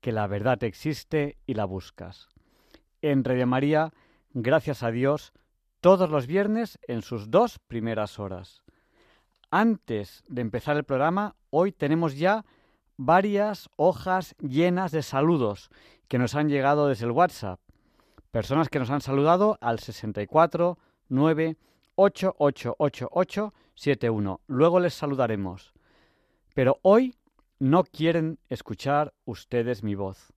que la verdad existe y la buscas. En Radio María, gracias a Dios, todos los viernes en sus dos primeras horas. Antes de empezar el programa, hoy tenemos ya varias hojas llenas de saludos que nos han llegado desde el WhatsApp. Personas que nos han saludado al 64 9888871. Luego les saludaremos. Pero hoy no quieren escuchar ustedes mi voz.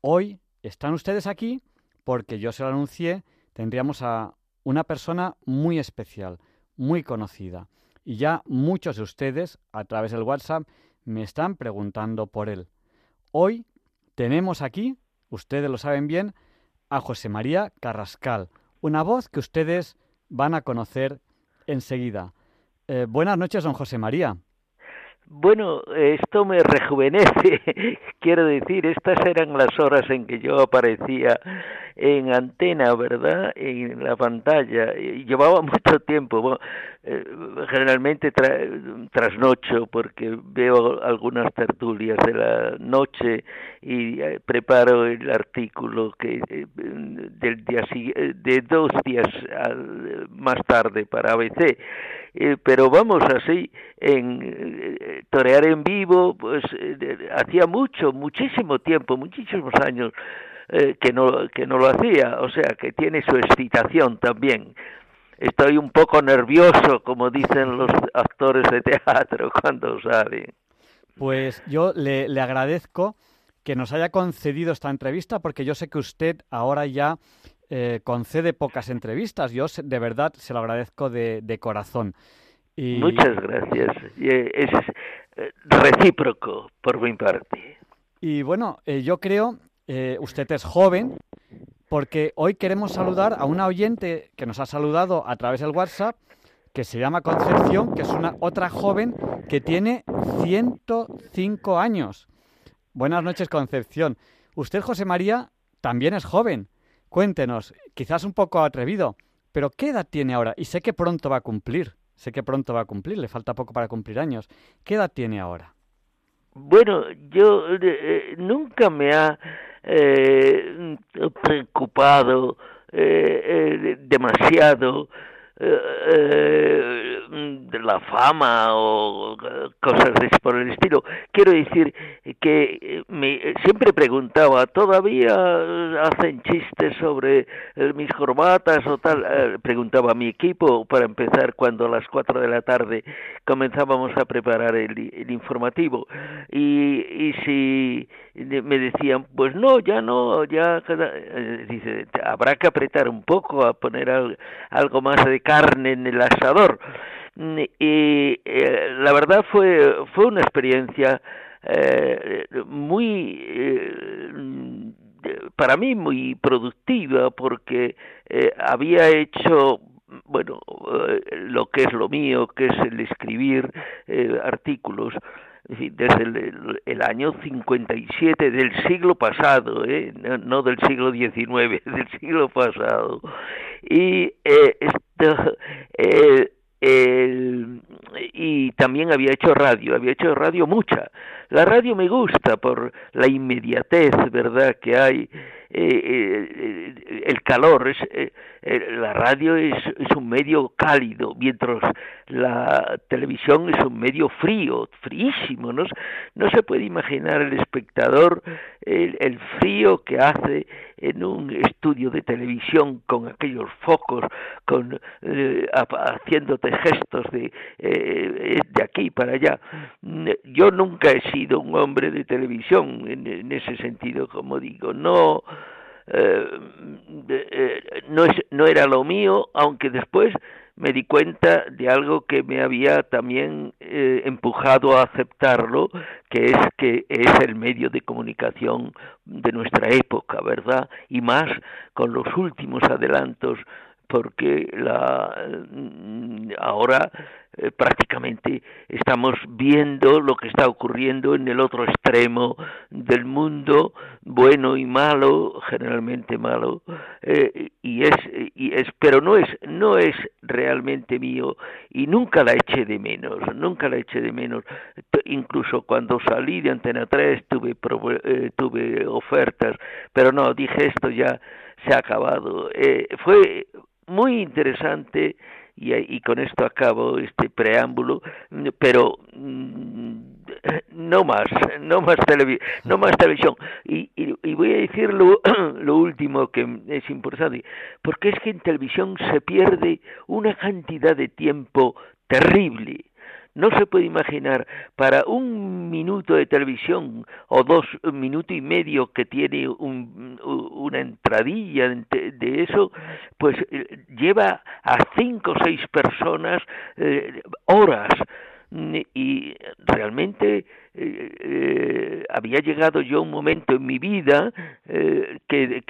Hoy están ustedes aquí porque yo se lo anuncié, tendríamos a una persona muy especial, muy conocida. Y ya muchos de ustedes, a través del WhatsApp, me están preguntando por él. Hoy tenemos aquí, ustedes lo saben bien, a José María Carrascal, una voz que ustedes van a conocer enseguida. Eh, buenas noches, don José María. Bueno, esto me rejuvenece. Quiero decir, estas eran las horas en que yo aparecía en antena, ¿verdad? En la pantalla. Llevaba mucho tiempo. Eh, generalmente trasnocho porque veo algunas tertulias de la noche y eh, preparo el artículo que eh, del día de dos días más tarde para ABC pero vamos así en torear en vivo pues hacía mucho muchísimo tiempo muchísimos años que no que no lo hacía o sea que tiene su excitación también estoy un poco nervioso, como dicen los actores de teatro cuando salen. Pues yo le, agradezco que nos haya concedido esta entrevista, porque yo sé que usted ahora ya eh, concede pocas entrevistas. Yo de verdad se lo agradezco de, corazón. Y... Muchas gracias. Eh, es eh, recíproco por mi parte. Y bueno, yo creo, usted es joven, porque hoy queremos saludar a una oyente que nos ha saludado a través del WhatsApp, que se llama Concepción, que es una otra joven que tiene 105 años. Buenas noches, Concepción. Usted, José María, también es joven. Cuéntenos, quizás un poco atrevido, pero ¿qué edad tiene ahora? Y sé que pronto va a cumplir. Sé que pronto va a cumplir, le falta poco para cumplir años. ¿Qué edad tiene ahora? Bueno, yo eh, eh, nunca me ha eh, preocupado eh, eh, demasiado eh, de la fama o cosas por el estilo. Quiero decir que me siempre preguntaba, ¿todavía hacen chistes sobre mis corbatas o tal? preguntaba a mi equipo para empezar cuando a las cuatro de la tarde comenzábamos a preparar el, el informativo. Y, y si me decían, pues no, ya no, ya eh, dice, habrá que apretar un poco a poner algo más de carne en el asador. Y eh, la verdad fue fue una experiencia eh, muy para mí muy productiva porque había hecho bueno lo que es lo mío que es el escribir artículos desde el, el, año 57 del siglo pasado, ¿eh? no, del siglo XIX, del siglo pasado. Y eh, esto, eh, el, y también había hecho radio, había hecho radio mucha. La radio me gusta por la inmediatez, ¿verdad?, que hay, eh, eh, el calor, es, eh, la radio es, es, un medio cálido, mientras la televisión es un medio frío, fríísimo, no, no se puede imaginar el espectador el, el frío que hace en un estudio de televisión con aquellos focos, con eh, haciéndote gestos de eh, de aquí para allá. Yo nunca he sido un hombre de televisión en, ese sentido, como digo, no. No, es, no era lo mío, aunque después me di cuenta de algo que me había también eh, empujado a aceptarlo, que es que es el medio de comunicación de nuestra época, ¿verdad? Y más con los últimos adelantos porque la, mm, ahora eh, prácticamente estamos viendo lo que está ocurriendo en el otro extremo del mundo, bueno y malo, generalmente malo, eh, y es, y es, pero no es, no es realmente mío y nunca la eché de menos, nunca la eché de menos. Incluso cuando salí de Antena 3 tuve, eh, tuve ofertas, pero no, dije esto ya se ha acabado. fue muy interesante y, con esto acabo este preámbulo, pero mm, no más, no más, no más televisión. Y, y, voy a decir lo, lo, último que es importante, porque es que en televisión se pierde una cantidad de tiempo terrible no se puede imaginar para un minuto de televisión o dos minutos y medio que tiene una entradilla de, eso, pues eh, lleva a cinco o seis personas eh, horas. Y realmente eh, había llegado yo un momento en mi vida que,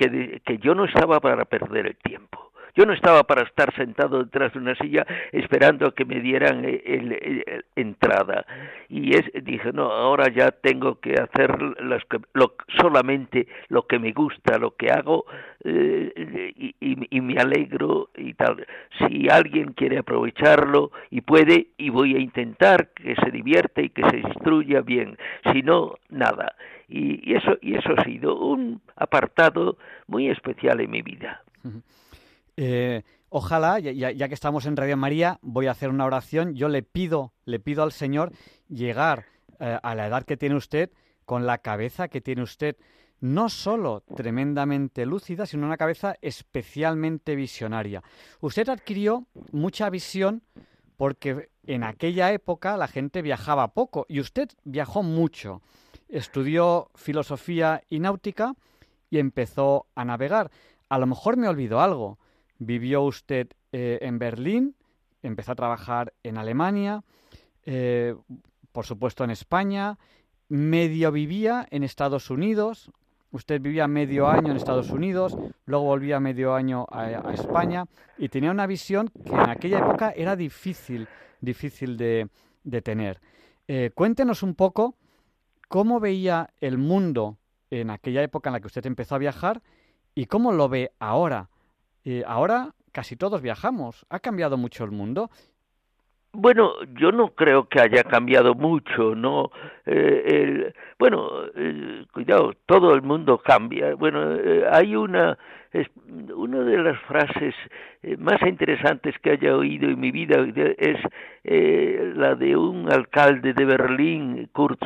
que yo no estaba para perder el tiempo yo no estaba para estar sentado detrás de una silla esperando a que me dieran el, entrada. Y es, dije, no, ahora ya tengo que hacer lo, solamente lo que me gusta, lo que hago eh, y, me alegro y tal. Si alguien quiere aprovecharlo y puede, y voy a intentar que se divierta y que se instruya bien. Si no, nada. Y eso, y eso ha sido un apartado muy especial en mi vida. Eh, ojalá, ya, que estamos en Radio María, voy a hacer una oración. Yo le pido, le pido al Señor llegar eh, a la edad que tiene usted, con la cabeza que tiene usted, no solo tremendamente lúcida, sino una cabeza especialmente visionaria. Usted adquirió mucha visión porque en aquella época la gente viajaba poco y usted viajó mucho. Estudió filosofía y náutica y empezó a navegar. A lo mejor me olvidó algo. Vivió usted eh, en Berlín, empezó a trabajar en Alemania, eh, por supuesto en España, medio vivía en Estados Unidos, usted vivía medio año en Estados Unidos, luego volvía medio año a, España y tenía una visión que en aquella época era difícil, difícil de, tener. Eh, cuéntenos un poco cómo veía el mundo en aquella época en la que usted empezó a viajar y cómo lo ve ahora ahora casi todos viajamos. ¿Ha cambiado mucho el mundo? Bueno, yo no creo que haya cambiado mucho, ¿no? Eh, el, bueno, cuidado, todo el mundo cambia. Bueno, eh, hay una, es, una de las frases eh, más interesantes que haya oído en mi vida es la de un alcalde de Berlín, Kurt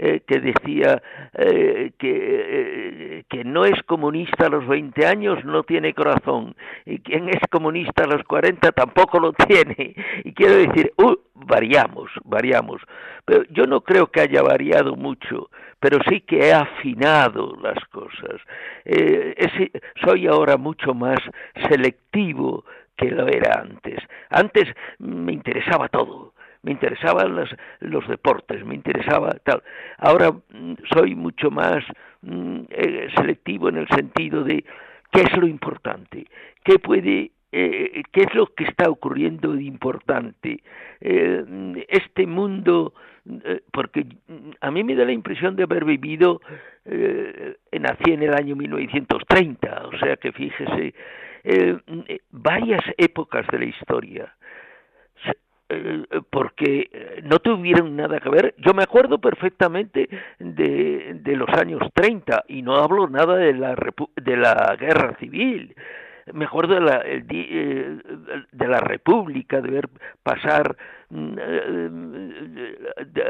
eh, que decía eh, que, eh, que no es comunista a los 20 años no tiene corazón y quien es comunista a los 40 tampoco lo tiene. Y quiero decir, uh, variamos, variamos. Pero yo no creo que haya variado mucho, pero sí que he afinado las cosas. soy ahora mucho más selectivo que lo era antes. Antes me interesaba todo me interesaban los, los deportes, me interesaba tal. Ahora mm, soy mucho más mm, eh, selectivo en el sentido de qué es lo importante, qué puede eh, qué es lo que está ocurriendo de importante. Eh, este mundo, porque a mí me da la impresión de haber vivido, nací en el año 1930, o sea que fíjese, varias épocas de la historia. Eh, porque eh, no tuvieron nada que ver. Yo me acuerdo perfectamente de, de los años 30 y no hablo nada de la, de la guerra civil. me acuerdo de la, eh, de la República, de ver pasar mm,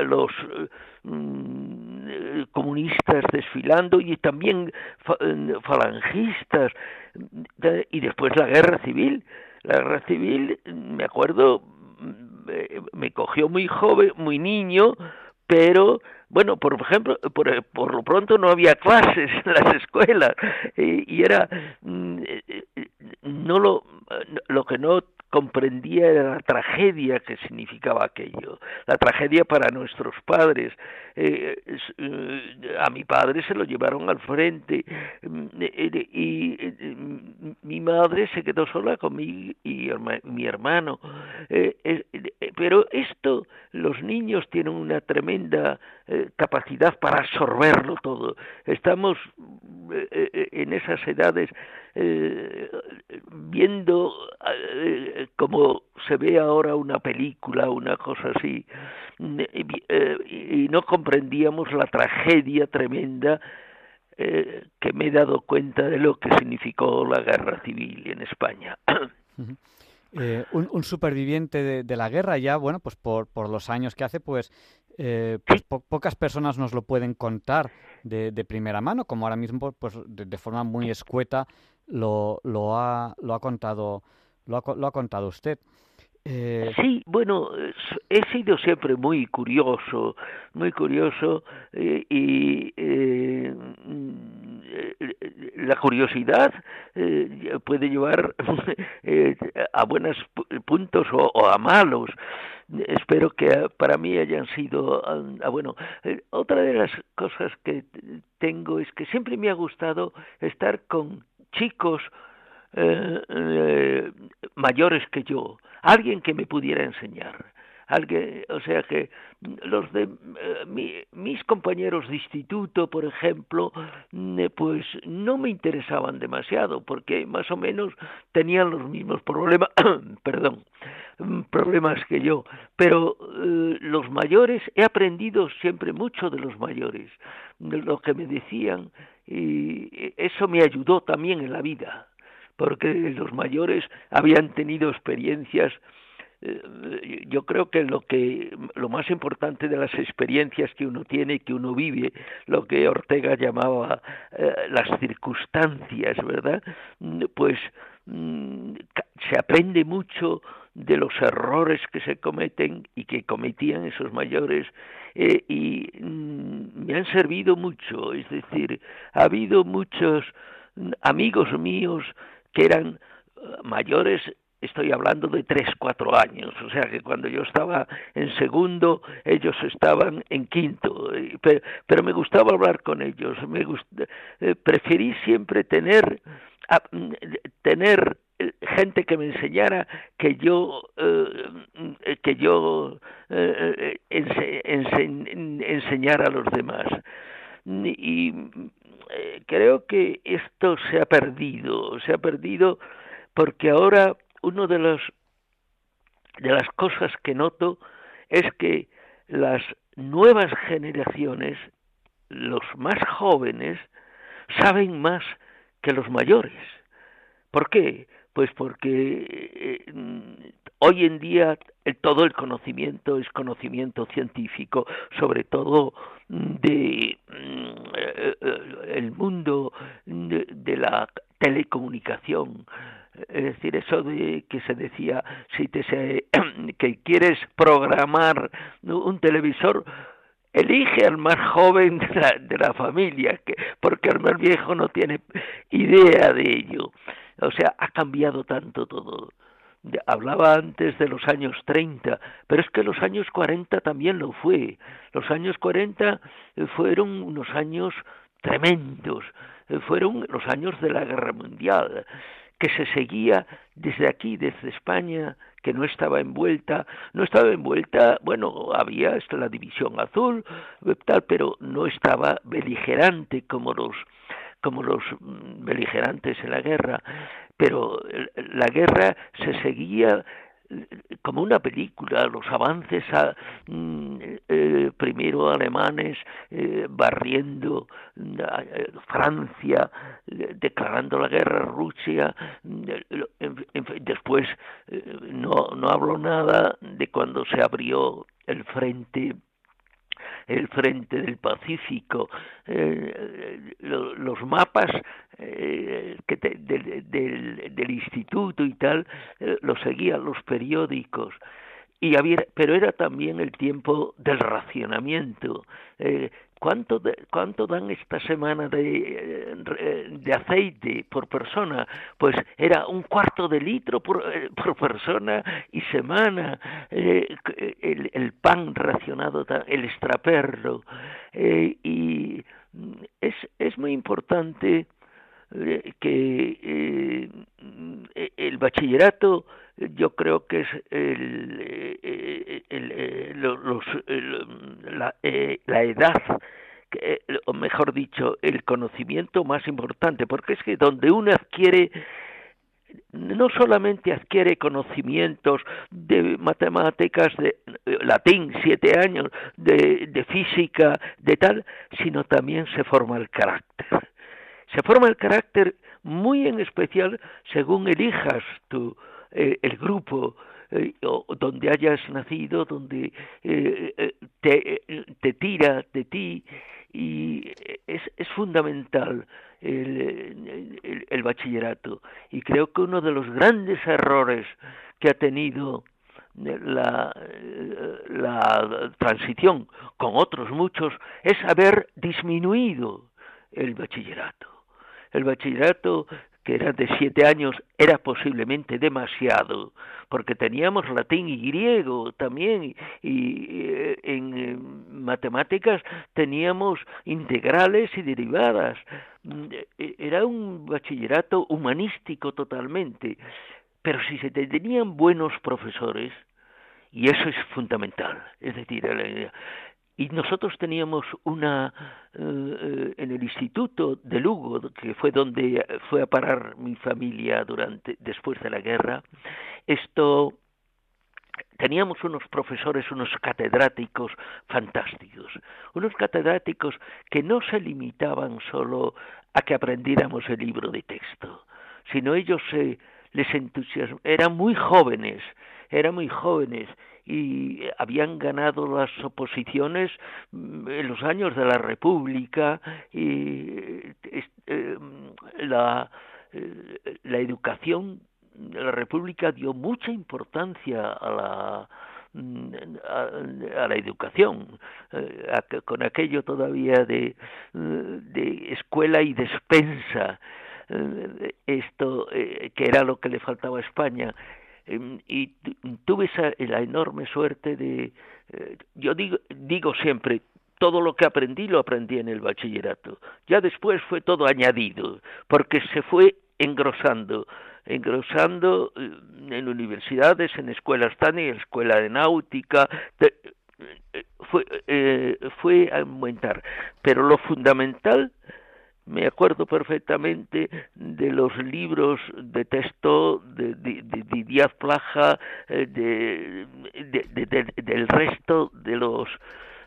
los mm, comunistas desfilando y también falangistas, y después la guerra civil. La guerra civil, me acuerdo, me cogió muy joven, muy niño, pero bueno, por ejemplo, por, por lo pronto no había clases en las escuelas y, era mm, eh, eh, no lo lo que no comprendía la tragedia que significaba aquello, la tragedia para nuestros padres. Eh, eh, a mi padre se lo llevaron al frente mm, eh, y mi madre se quedó sola con mi, y mi hermano. pero esto, los niños tienen una tremenda capacidad para absorberlo todo. Estamos en esas edades viendo como se ve ahora una película, una cosa así, eh, y no comprendíamos la tragedia tremenda eh, que me he dado cuenta de lo que significó la guerra civil en España. Eh, un, superviviente de, la guerra ya, bueno, pues por, por los años que hace, pues, pues pocas personas nos lo pueden contar de, de primera mano, como ahora mismo, pues de, forma muy escueta lo, lo, ha, lo ha contado lo ha, contado usted. Eh... Sí, bueno, he sido siempre muy curioso, muy curioso eh, y eh, la curiosidad eh, puede llevar a buenos puntos o, a malos. Espero que para mí hayan sido, ah, bueno, otra de las cosas que tengo es que siempre me ha gustado estar con chicos eh, eh, mayores que yo, alguien que me pudiera enseñar. Alguien, o sea que los de eh, mis compañeros de instituto, por ejemplo, mm, pues no me interesaban demasiado porque más o menos tenían los mismos problemas, perdón, mm, problemas que yo. Pero los mayores he aprendido siempre mucho de los mayores, de lo que me decían y eso me ayudó también en la vida porque los mayores habían tenido experiencias eh, yo creo que lo que lo más importante de las experiencias que uno tiene que uno vive lo que Ortega llamaba eh, las circunstancias verdad pues mm, se aprende mucho de los errores que se cometen y que cometían esos mayores eh, y mm, me han servido mucho. Es decir ha habido muchos amigos míos que eran eh, mayores estoy hablando de tres, cuatro años, o sea que cuando yo estaba en segundo, ellos estaban en quinto, pero, me gustaba hablar con ellos, me eh, preferí siempre tener, tener eh, gente que me enseñara que yo que yo enseñara a los demás. Y eh, creo que esto se ha perdido, se ha perdido porque ahora uno de los de las cosas que noto es que las nuevas generaciones, los más jóvenes, saben más que los mayores. ¿Por qué? Pues porque eh, hoy en día todo el conocimiento es conocimiento científico, sobre todo de mm, eh, el mundo de, la telecomunicación es decir, eso de que se decía, si te que quieres programar un televisor, elige al más joven de la, de la familia, que, porque el más viejo no tiene idea de ello. O sea, ha cambiado tanto todo. Hablaba antes de los años 30, pero es que los años 40 también lo fue. Los años 40 eh, fueron unos años tremendos, eh, fueron los años de la Guerra Mundial, que se seguía desde aquí, desde España, que no estaba envuelta, no estaba envuelta, bueno, había la división azul, eh, tal, pero no estaba beligerante como los como los mm, beligerantes en la guerra, pero la guerra se seguía como una película, los avances mm, eh, primero alemanes eh, barriendo eh, Francia, declarando la guerra a Rusia, después no, no hablo nada de cuando se abrió el frente el frente del Pacífico, eh, los mapas eh, del, del, instituto y tal, eh, los seguían los periódicos. Y había, pero era también el tiempo del racionamiento. ¿Cuánto, ¿Cuánto dan esta semana de, de, aceite por persona? Pues era un cuarto de litro por, por persona y semana. el, el, pan racionado, el extraperlo. y es, es muy importante eh, que eh, el bachillerato yo creo que es el, eh, los, la, la, edad o mejor dicho el conocimiento más importante porque es que donde uno adquiere no solamente adquiere conocimientos de matemáticas, de latín, siete años, de, de física, de tal, sino también se forma el carácter. Se forma el carácter muy en especial según elijas tu, eh, el grupo eh, donde hayas nacido, donde eh, te, te, tira de ti y es, es fundamental el, el, el, bachillerato. Y creo que uno de los grandes errores que ha tenido la, la transición con otros muchos es haber disminuido el bachillerato el bachillerato que era de siete años era posiblemente demasiado, porque teníamos latín y griego también, y, eh, en matemáticas teníamos integrales y derivadas. Mm, e, era un bachillerato humanístico totalmente, pero si se tenían buenos profesores, y eso es fundamental, es decir, y nosotros teníamos una eh, eh, en el instituto de Lugo que fue donde fue a parar mi familia durante después de la guerra esto teníamos unos profesores unos catedráticos fantásticos unos catedráticos que no se limitaban solo a que aprendiéramos el libro de texto sino ellos se les entusiasmaban eran muy jóvenes eran muy jóvenes y habían ganado las oposiciones mm, en los años de la República y eh, la, eh, la educación la República dio mucha importancia a la mm, a, la educación eh, con aquello todavía de, de escuela y despensa esto que era lo que le faltaba a España y tuve esa, la enorme suerte de, eh, yo digo, digo siempre, todo lo que aprendí lo aprendí en el bachillerato. Ya después fue todo añadido, porque se fue engrosando, engrosando eh, en universidades, en escuelas tan en escuela de náutica, eh, fue, fue a aumentar. Pero lo fundamental me acuerdo perfectamente de los libros de texto de, Díaz Plaja, eh, del resto de los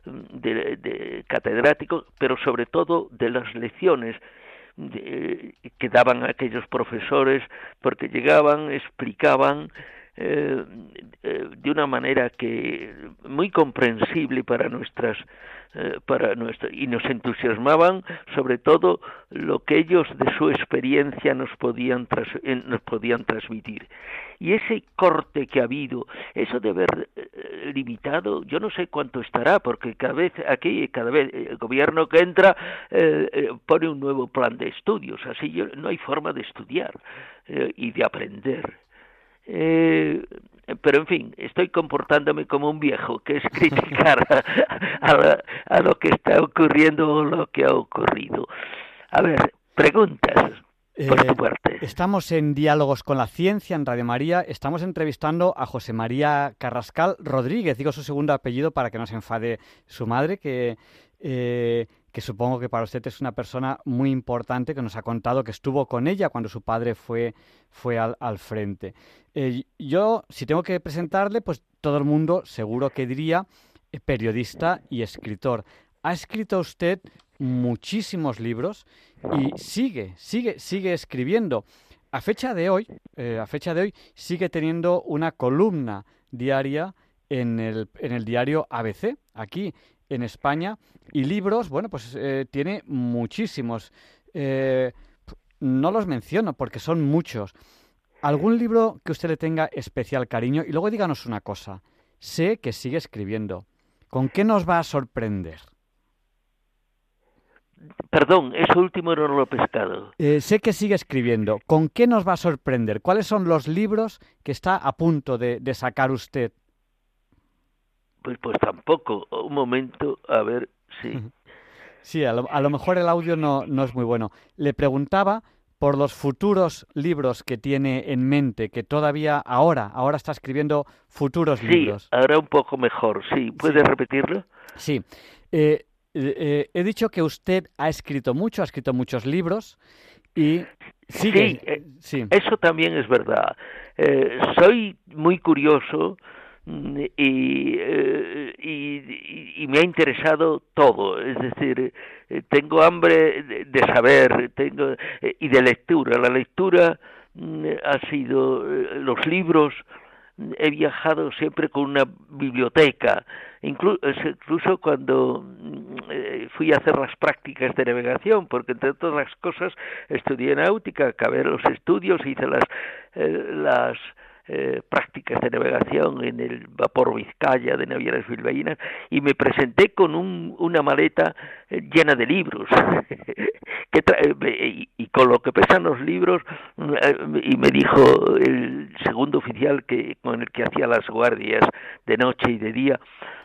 de, catedráticos, pero sobre todo de las lecciones que daban aquellos profesores, porque llegaban, explicaban eh, eh, de una manera que muy comprensible para nuestras eh, para nuestro, y nos entusiasmaban sobre todo lo que ellos de su experiencia nos podían nos podían transmitir. Y ese corte que ha habido eso de haber limitado yo no sé cuánto estará porque cada vez aquí cada vez el gobierno que entra pone un nuevo plan de estudios así no hay forma de estudiar y de aprender. Eh, pero en fin, estoy comportándome como un viejo, que es criticar a, lo que está ocurriendo o lo que ha ocurrido. A ver, preguntas. Por tu eh, parte. Estamos en Diálogos con la Ciencia en Radio María. Estamos entrevistando a José María Carrascal Rodríguez, digo su segundo apellido para que no se enfade su madre, que, eh, que supongo que para usted es una persona muy importante que nos ha contado que estuvo con ella cuando su padre fue, fue al, frente. Eh, yo, si tengo que presentarle, pues todo el mundo seguro que diría eh, periodista y escritor. Ha escrito usted muchísimos libros y sigue, sigue, sigue escribiendo. A fecha de hoy, eh, a fecha de hoy, sigue teniendo una columna diaria en el, en el diario ABC, aquí en España, y libros, bueno, pues eh, tiene muchísimos. Eh, no los menciono porque son muchos. ¿Algún libro que usted le tenga especial cariño? Y luego díganos una cosa. Sé que sigue escribiendo. ¿Con qué nos va a sorprender? Perdón, eso último no lo he pescado. Eh, sé que sigue escribiendo. ¿Con qué nos va a sorprender? ¿Cuáles son los libros que está a punto de, sacar usted? Pues, pues tampoco. Un momento, a ver, sí. Sí, a lo, mejor el audio no, no es muy bueno. Le preguntaba por los futuros libros que tiene en mente, que todavía ahora, ahora está escribiendo futuros libros. Sí, ahora un poco mejor, sí. ¿Puede repetirlo? Sí. Eh, eh, he dicho que usted ha escrito mucho, ha escrito muchos libros y sigue. Eh, sí, eso también es verdad. Eh, soy muy curioso mm, y, y, me ha interesado todo, es decir, tengo hambre de, saber tengo, y de lectura. La lectura mm, ha sido los libros, he viajado siempre con una biblioteca, incluso cuando mm, eh, fui a hacer las prácticas de navegación, porque entre todas las cosas estudié náutica, acabé los estudios, hice las, eh, las eh, prácticas de navegación en el vapor Vizcaya de navieras bilbaínas y me presenté con un, una maleta llena de libros que y, con lo que pesan los libros y me dijo el segundo oficial que con el que hacía las guardias de noche y de día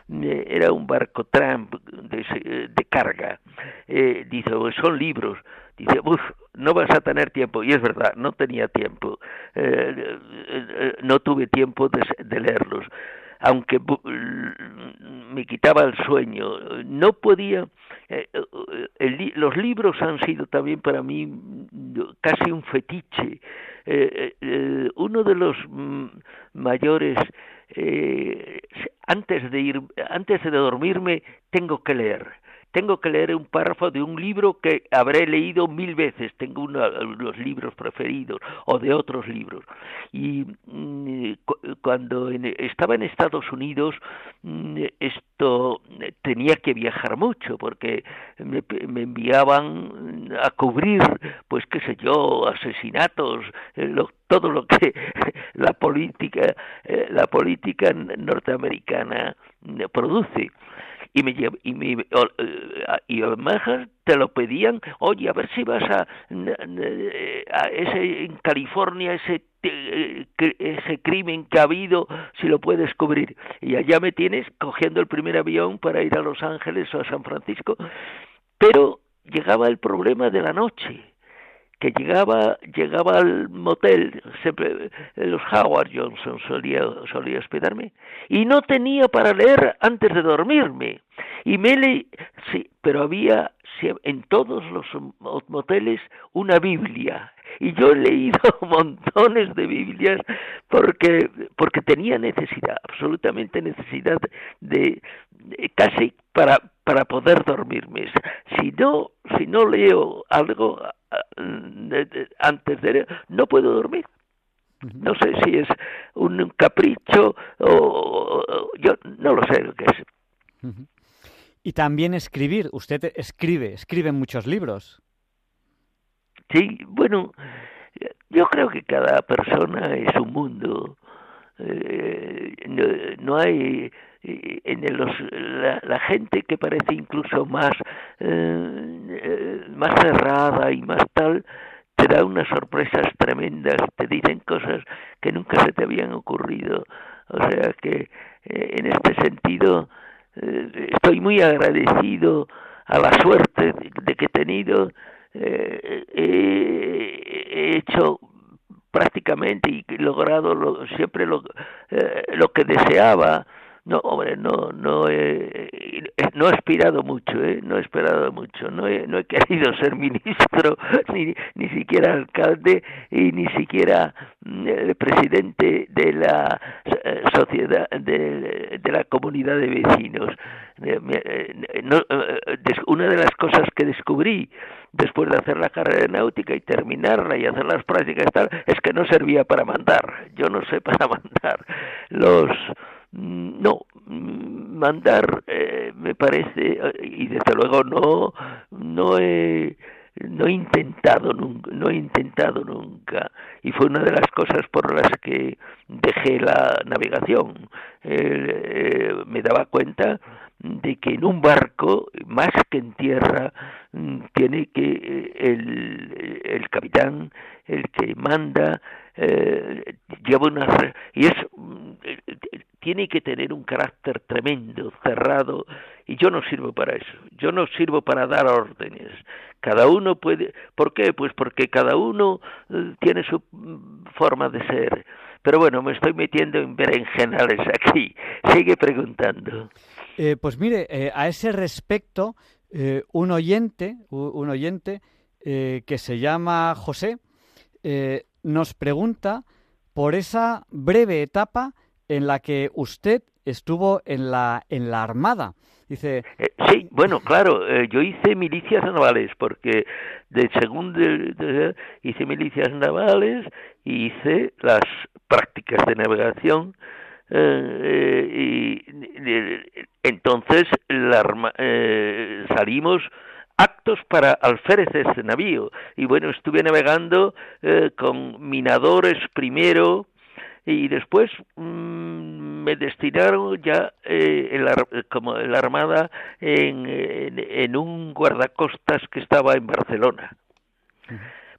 era un barco tramp de, de carga. Eh, dice, son libros. Dice, uff, no vas a tener tiempo. Y es verdad, no tenía tiempo. Eh, eh, no tuve tiempo de, de leerlos. Aunque me quitaba el sueño, no podía. los libros han sido también para mí casi un fetiche. uno de los mm, mayores eh, antes de ir, antes de dormirme, tengo que leer. Tengo que leer un párrafo de un libro que habré leído mil veces. Tengo uno los libros preferidos o de otros libros. Y mm, cuando estaba en Estados Unidos, mm, esto tenía que viajar mucho porque me, me, enviaban a cubrir, pues qué sé yo, asesinatos, eh, lo, todo lo que la política eh, la política norteamericana produce y me y me eh, y además te lo pedían oye a ver si vas a, a ese en California ese eh, ese crimen que ha habido si lo puedes cubrir y allá me tienes cogiendo el primer avión para ir a Los Ángeles o a San Francisco pero llegaba el problema de la noche que llegaba llegaba al motel siempre los Howard Johnson solía solía hospedarme y no tenía para leer antes de dormirme. Y me leí sí pero había en todos los moteles una Biblia. Y yo he leído montones de Biblias porque porque tenía necesidad absolutamente necesidad de casi para para poder dormirme si no si no leo algo antes de no puedo dormir. No sé si es un capricho o yo no lo sé lo que es. Y también escribir. Usted escribe escribe muchos libros. Sí bueno yo creo que cada persona es un mundo. Eh, no, hay en los, la, gente que parece incluso más eh, más cerrada y más tal te da unas sorpresas tremendas te dicen cosas que nunca se te habían ocurrido. O sea que eh, en este sentido eh, estoy muy agradecido a la suerte de, que he tenido he hecho prácticamente y logrado lo, siempre lo, lo que deseaba No, hombre, no, no he, no he aspirado mucho, ¿eh? No he esperado mucho. No he, no he querido ser ministro, ni, ni siquiera alcalde y ni siquiera mm, presidente de la eh, sociedad, de, de la comunidad de vecinos. Eh, eh, no, una de las cosas que descubrí después de hacer la carrera náutica y terminarla y hacer las prácticas y tal, es que no servía para mandar. Yo no sé para mandar los no, mm, mandar eh, me parece, y desde luego no, no he, no he intentado nunca, no he intentado nunca, y fue una de las cosas por las que dejé la navegación. Eh, me daba cuenta de que en un barco, más que en tierra, mm, tiene que eh, el, el capitán, el que manda, eh, lleva una y es tiene que tener un carácter tremendo, cerrado, y yo no sirvo para eso, yo no sirvo para dar órdenes. Cada uno puede, ¿por qué? Pues porque cada uno eh, tiene su mm, forma de ser. Pero bueno, me estoy metiendo en berenjenales aquí. Sigue preguntando. Eh, pues mire, eh, a ese respecto, un oyente, un oyente que se llama José, nos pregunta por esa breve etapa en la que usted estuvo en la, en la Armada. Dice... Eh, sí, bueno, claro, eh, yo hice milicias navales, porque de segundo hice milicias navales y hice las prácticas de navegación eh, y entonces la, salimos actos para alféreces de navío y bueno estuve navegando con minadores primero y después mm, me destinaron ya eh, en la, como en la Armada en, en, un guardacostas que estaba en Barcelona.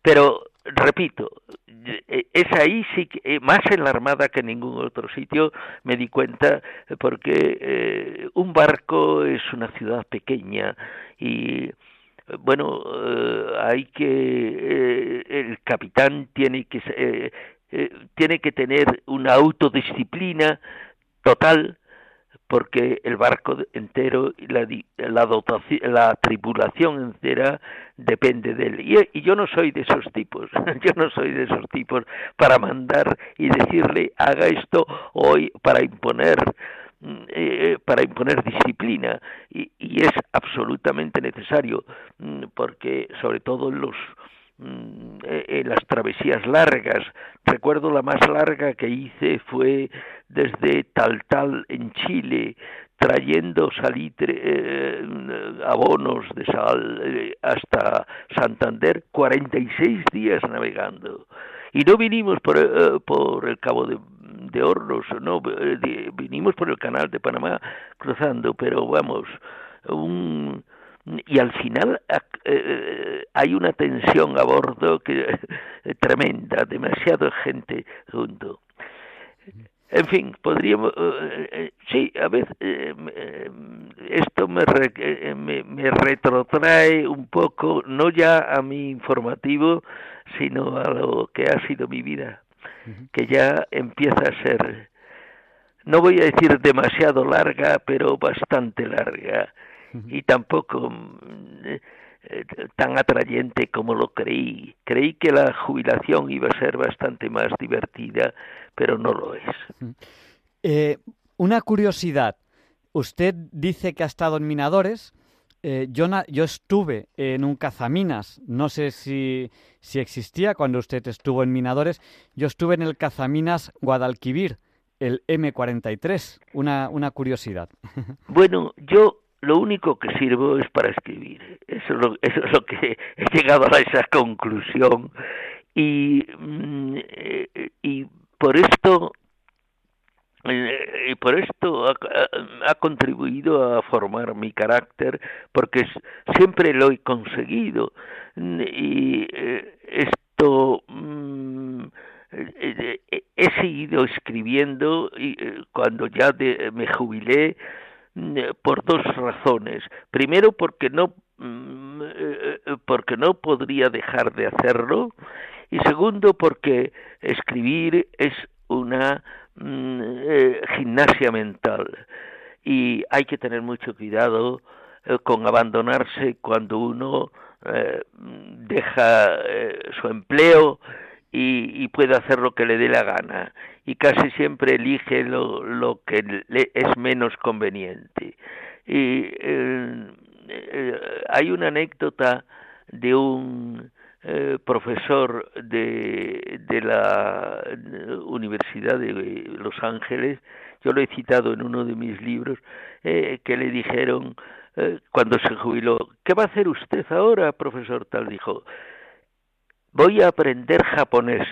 Pero, repito, eh, es ahí sí que, eh, más en la Armada que en ningún otro sitio, me di cuenta, porque un barco es una ciudad pequeña y bueno, hay que el capitán tiene que eh, tiene que tener una autodisciplina total porque el barco entero y la, la, la tripulación entera depende de él. Y, yo no soy de esos tipos, yo no soy de esos tipos para mandar y decirle haga esto hoy para imponer mm, eh, para imponer disciplina y, y, es absolutamente necesario mm, porque sobre todo los en eh, eh, las travesías largas. Recuerdo la más larga que hice fue desde Taltal en Chile, trayendo salitre, eh, abonos de sal hasta Santander, 46 días navegando. Y no vinimos por, por el Cabo de, de Hornos, no, vinimos por el Canal de Panamá cruzando, pero vamos, un, y al final eh, eh, hay una tensión a bordo que eh, tremenda, demasiada gente junto. En fin, podríamos, sí, a veces esto me, me, me, retrotrae un poco, no ya a mi informativo, sino a lo que ha sido mi vida, que ya empieza a ser, no voy a decir demasiado larga, pero bastante larga y tampoco mm, eh, tan atrayente como lo creí. Creí que la jubilación iba a ser bastante más divertida, pero no lo es. Eh, una curiosidad. Usted dice que ha estado en minadores. Eh, yo, yo, estuve en un cazaminas, no sé si, si, existía cuando usted estuvo en minadores. Yo estuve en el cazaminas Guadalquivir, el M43. Una, una curiosidad. Bueno, yo lo único que sirvo es para escribir. Eso es lo, eso es lo que he llegado a esa conclusión. Y, mm, eh, y por esto eh, y por esto ha, contribuido a formar mi carácter porque siempre lo he conseguido y eh, esto mm, he seguido escribiendo y cuando ya me jubilé por dos razones. Primero, porque no mm, eh, eh, porque no podría dejar de hacerlo y segundo porque escribir es una mm, eh, gimnasia mental y hay que tener mucho cuidado eh, con abandonarse cuando uno eh, deja su empleo y, puede hacer lo que le dé la gana y casi siempre elige lo, lo que le es menos conveniente. Y hay una anécdota de un eh, profesor de, de la Universidad de Los Ángeles, yo lo he citado en uno de mis libros, eh, que le dijeron eh, cuando se jubiló, ¿qué va a hacer usted ahora, profesor tal? Dijo, voy a aprender japonés.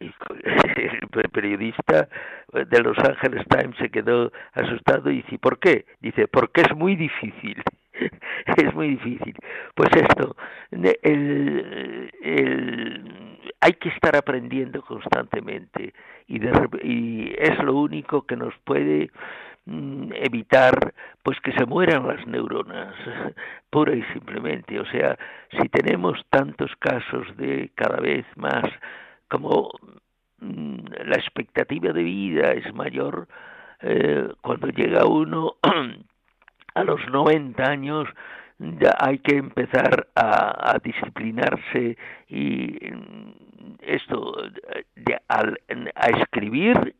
Y el periodista de Los Ángeles Times se quedó asustado y dice, ¿por qué? Dice, porque es muy difícil. es muy difícil. Pues esto, el, hay que estar aprendiendo constantemente y, y es lo único que nos puede evitar pues que se mueran las neuronas pura y simplemente. O sea si tenemos tantos casos de cada vez más como mm, la expectativa de vida es mayor eh, cuando llega uno a los 90 años ya hay que empezar a, disciplinarse y mm, esto a, escribir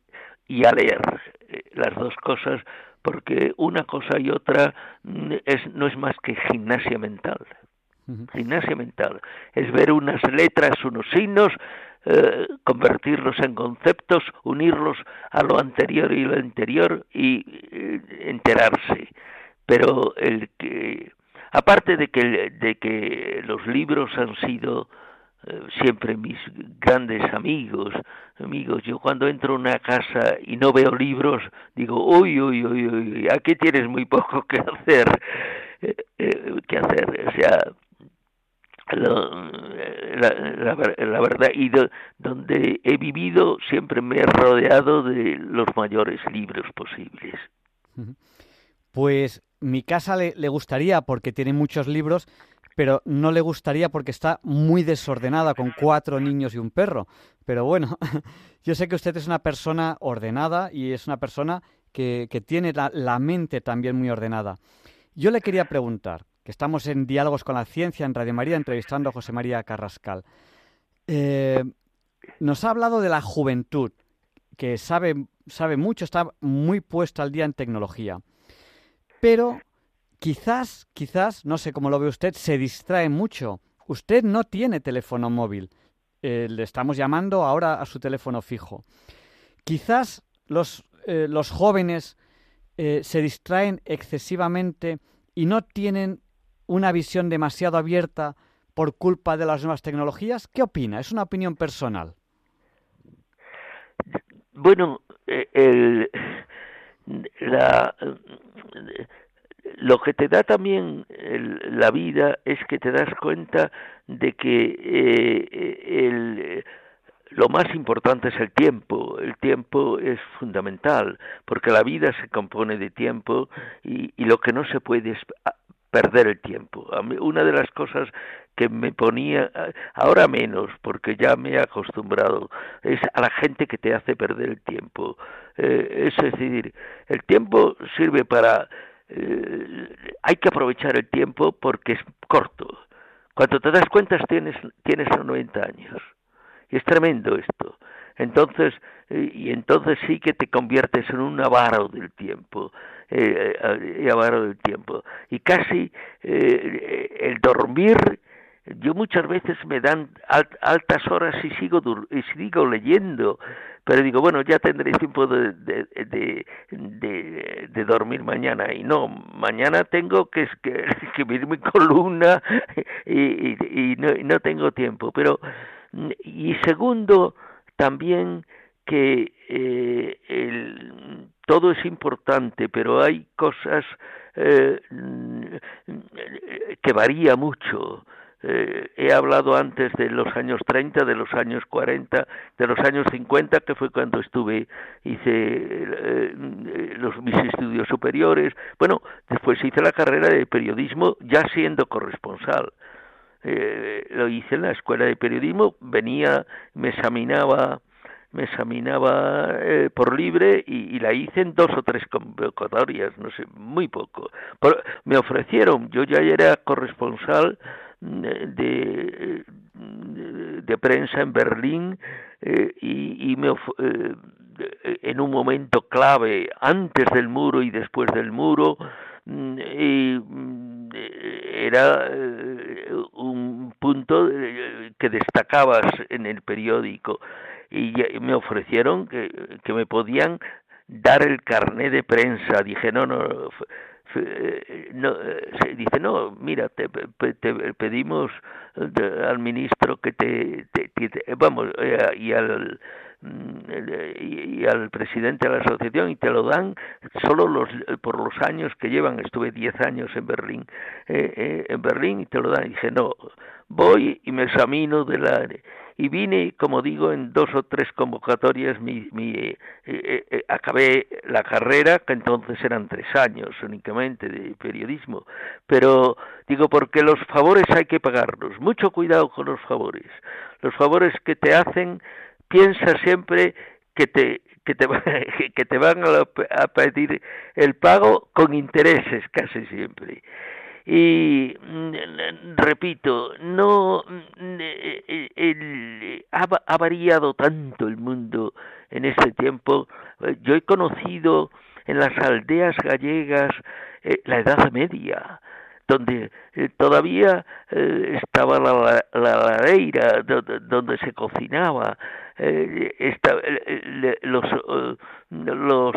y a leer eh, las dos cosas porque una cosa y otra es no es más que gimnasia mental. Gimnasia mental. Es ver unas letras unos signos eh, convertirlos en conceptos unirlos a lo anterior y lo anterior y eh, enterarse. Pero el que aparte de que de que los libros han sido siempre mis grandes amigos amigos. Yo cuando entro a una casa y no veo libros digo uy uy uy uy aquí tienes muy poco que hacer eh, eh, que hacer o sea la, la, verdad y donde he vivido siempre me he rodeado de los mayores libros posibles. Pues mi casa le, gustaría porque tiene muchos libros, pero no le gustaría porque está muy desordenada con cuatro niños y un perro. Pero bueno, yo sé que usted es una persona ordenada y es una persona que, tiene la, mente también muy ordenada. Yo le quería preguntar, que estamos en Diálogos con la Ciencia en Radio María entrevistando a José María Carrascal. Eh, nos ha hablado de la juventud, que sabe, sabe mucho, está muy puesta al día en tecnología pero quizás, quizás, no sé cómo lo ve usted, se distrae mucho. Usted no tiene teléfono móvil. Eh, le estamos llamando ahora a su teléfono fijo. Quizás los, eh, los jóvenes eh, se distraen excesivamente y no tienen una visión demasiado abierta por culpa de las nuevas tecnologías. ¿Qué opina? Es una opinión personal. Bueno, el, la lo que te da también la vida es que te das cuenta de que eh, el, lo más importante es el tiempo. El tiempo es fundamental, porque la vida se compone de tiempo y, y lo que no se puede es perder el tiempo. Una de las cosas que me ponía, ahora menos, porque ya me he acostumbrado, es a la gente que te hace perder el tiempo. Eh, es decir, el tiempo sirve para... Eh, hay que aprovechar el tiempo porque es corto. Cuando te das cuenta tienes, tienes 90 años. Y es tremendo esto. Entonces, eh, y entonces sí que te conviertes en un avaro del tiempo, eh, avaro del tiempo. Y casi el dormir yo muchas veces me dan altas horas y sigo y sigo leyendo pero digo bueno ya tendré tiempo de, de, de, dormir mañana y no mañana tengo que, escribir mi columna y, y, no, no tengo tiempo pero y segundo también que eh, el, todo es importante, pero hay cosas eh, que varía mucho. Eh, he hablado antes de los años 30, de los años 40, de los años 50, que fue cuando estuve, hice eh, los, mis estudios superiores. Bueno, después hice la carrera de periodismo ya siendo corresponsal. Eh, lo hice en la escuela de periodismo, venía, me examinaba me examinaba eh, por libre y, la hice en dos o tres convocatorias, no sé, muy poco. me ofrecieron, yo ya era corresponsal de, de, prensa en Berlín eh, y, y, me eh, en un momento clave antes del muro y después del muro mm, y mm, era un punto que destacabas en el periódico y me ofrecieron que, que me podían dar el carné de prensa. Dije, no, no, no dice, no, mira, te, te pedimos al ministro que te, vamos, eh, y al y, al presidente de la asociación y te lo dan solo los por los años que llevan estuve 10 años en Berlín eh, eh, en Berlín y te lo dan. Dije no voy y me examino de la y vine, como digo, en dos o tres convocatorias, mi, mi, eh, eh, eh, acabé la carrera, que entonces eran tres años únicamente de periodismo, pero digo, porque los favores hay que pagarlos, mucho cuidado con los favores, los favores que te hacen, piensa siempre que te que te, que te van a pedir el pago con intereses casi siempre y mm, repito, no mm, eh, eh, ha, variado tanto el mundo en este tiempo. Yo he conocido en las aldeas gallegas eh, la Edad Media, donde todavía estaba la, la lareira, donde se cocinaba, eh, esta, los, los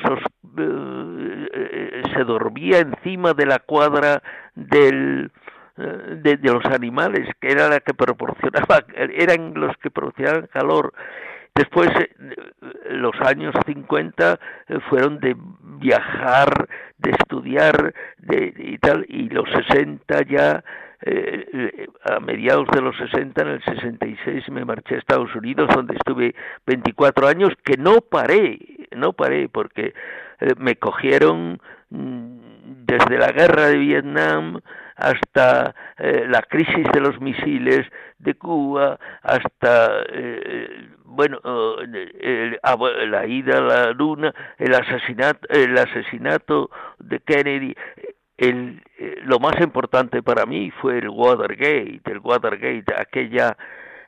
eh, se dormía encima de la cuadra del eh, de, los animales que era la que proporcionaba eran los que proporcionaban calor después los años 50 fueron de viajar de estudiar de, y tal y los 60 ya eh, a mediados de los 60, en el 66, me marché a Estados Unidos, donde estuve 24 años, que no paré, no paré, porque eh, me cogieron mm, desde la guerra de Vietnam hasta eh, la crisis de los misiles de Cuba, hasta bueno la ida a la luna, el asesinato, el asesinato de Kennedy, el, eh, lo más importante para mí fue el Watergate, el Watergate, aquella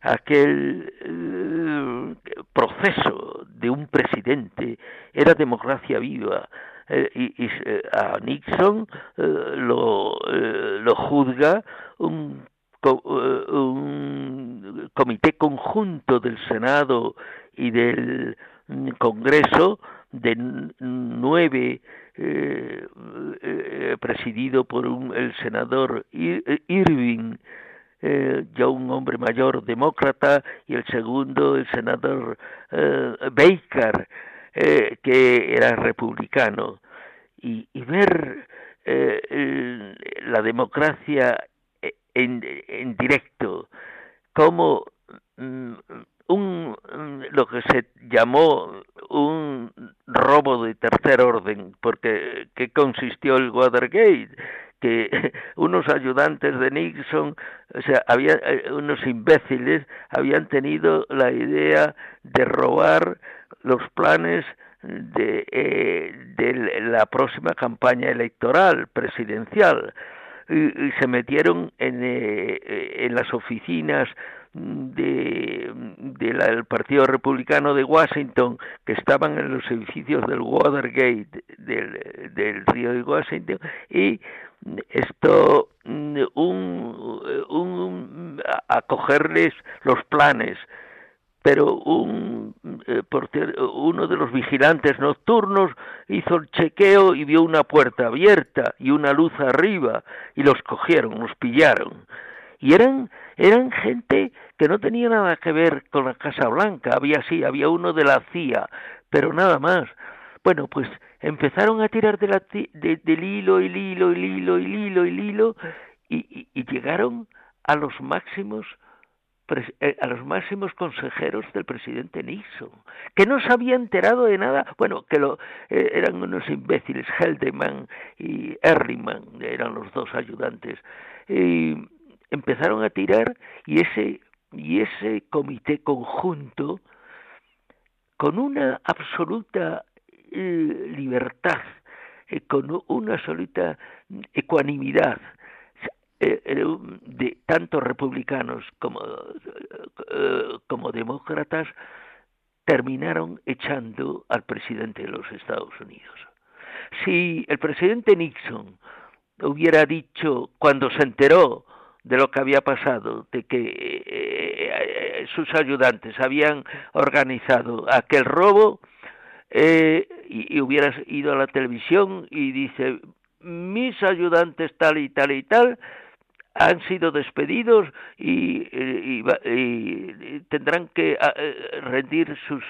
aquel eh, proceso de un presidente, era democracia viva. Eh, y, a Nixon lo, lo juzga un, un comité conjunto del Senado y del Congreso de nueve eh, eh, presidido por un, el senador eh, Irving, eh, ya un hombre mayor demócrata, y el segundo, el senador Baker, que era republicano. Y, y ver la democracia en, en directo, como mm, un lo que se llamó un robo de tercer orden, porque ¿qué consistió el Watergate? que unos ayudantes de Nixon, o sea, había eh, unos imbéciles habían tenido la idea de robar los planes de, eh, de la próxima campaña electoral presidencial y, se metieron en, eh, en las oficinas de, del Partido Republicano de Washington que estaban en los edificios del Watergate del, del río de Washington y esto un, un acogerles los planes pero un eh, uno de los vigilantes nocturnos hizo el chequeo y vio una puerta abierta y una luz arriba y los cogieron, los pillaron y eran eran gente que no tenía nada que ver con la Casa Blanca, había sí, había uno de la CIA, pero nada más. Bueno, pues empezaron a tirar de la, del hilo, el hilo, el hilo, el hilo, hilo, y, y, llegaron a los máximos a los máximos consejeros del presidente Nixon, que no se había enterado de nada, bueno, que lo, eh, eran unos imbéciles, Heldeman y Erriman, eran los dos ayudantes, y empezaron a tirar y ese y ese comité conjunto con una absoluta libertad, con una absoluta ecuanimidad, de tanto republicanos como, como demócratas terminaron echando al presidente de los Estados Unidos. Si el presidente Nixon hubiera dicho cuando se enteró de lo que había pasado, de que eh, eh, sus ayudantes habían organizado aquel robo, eh, y, y hubieras ido a la televisión y dice, mis ayudantes tal y tal y tal han sido despedidos y, tendrán que rendir sus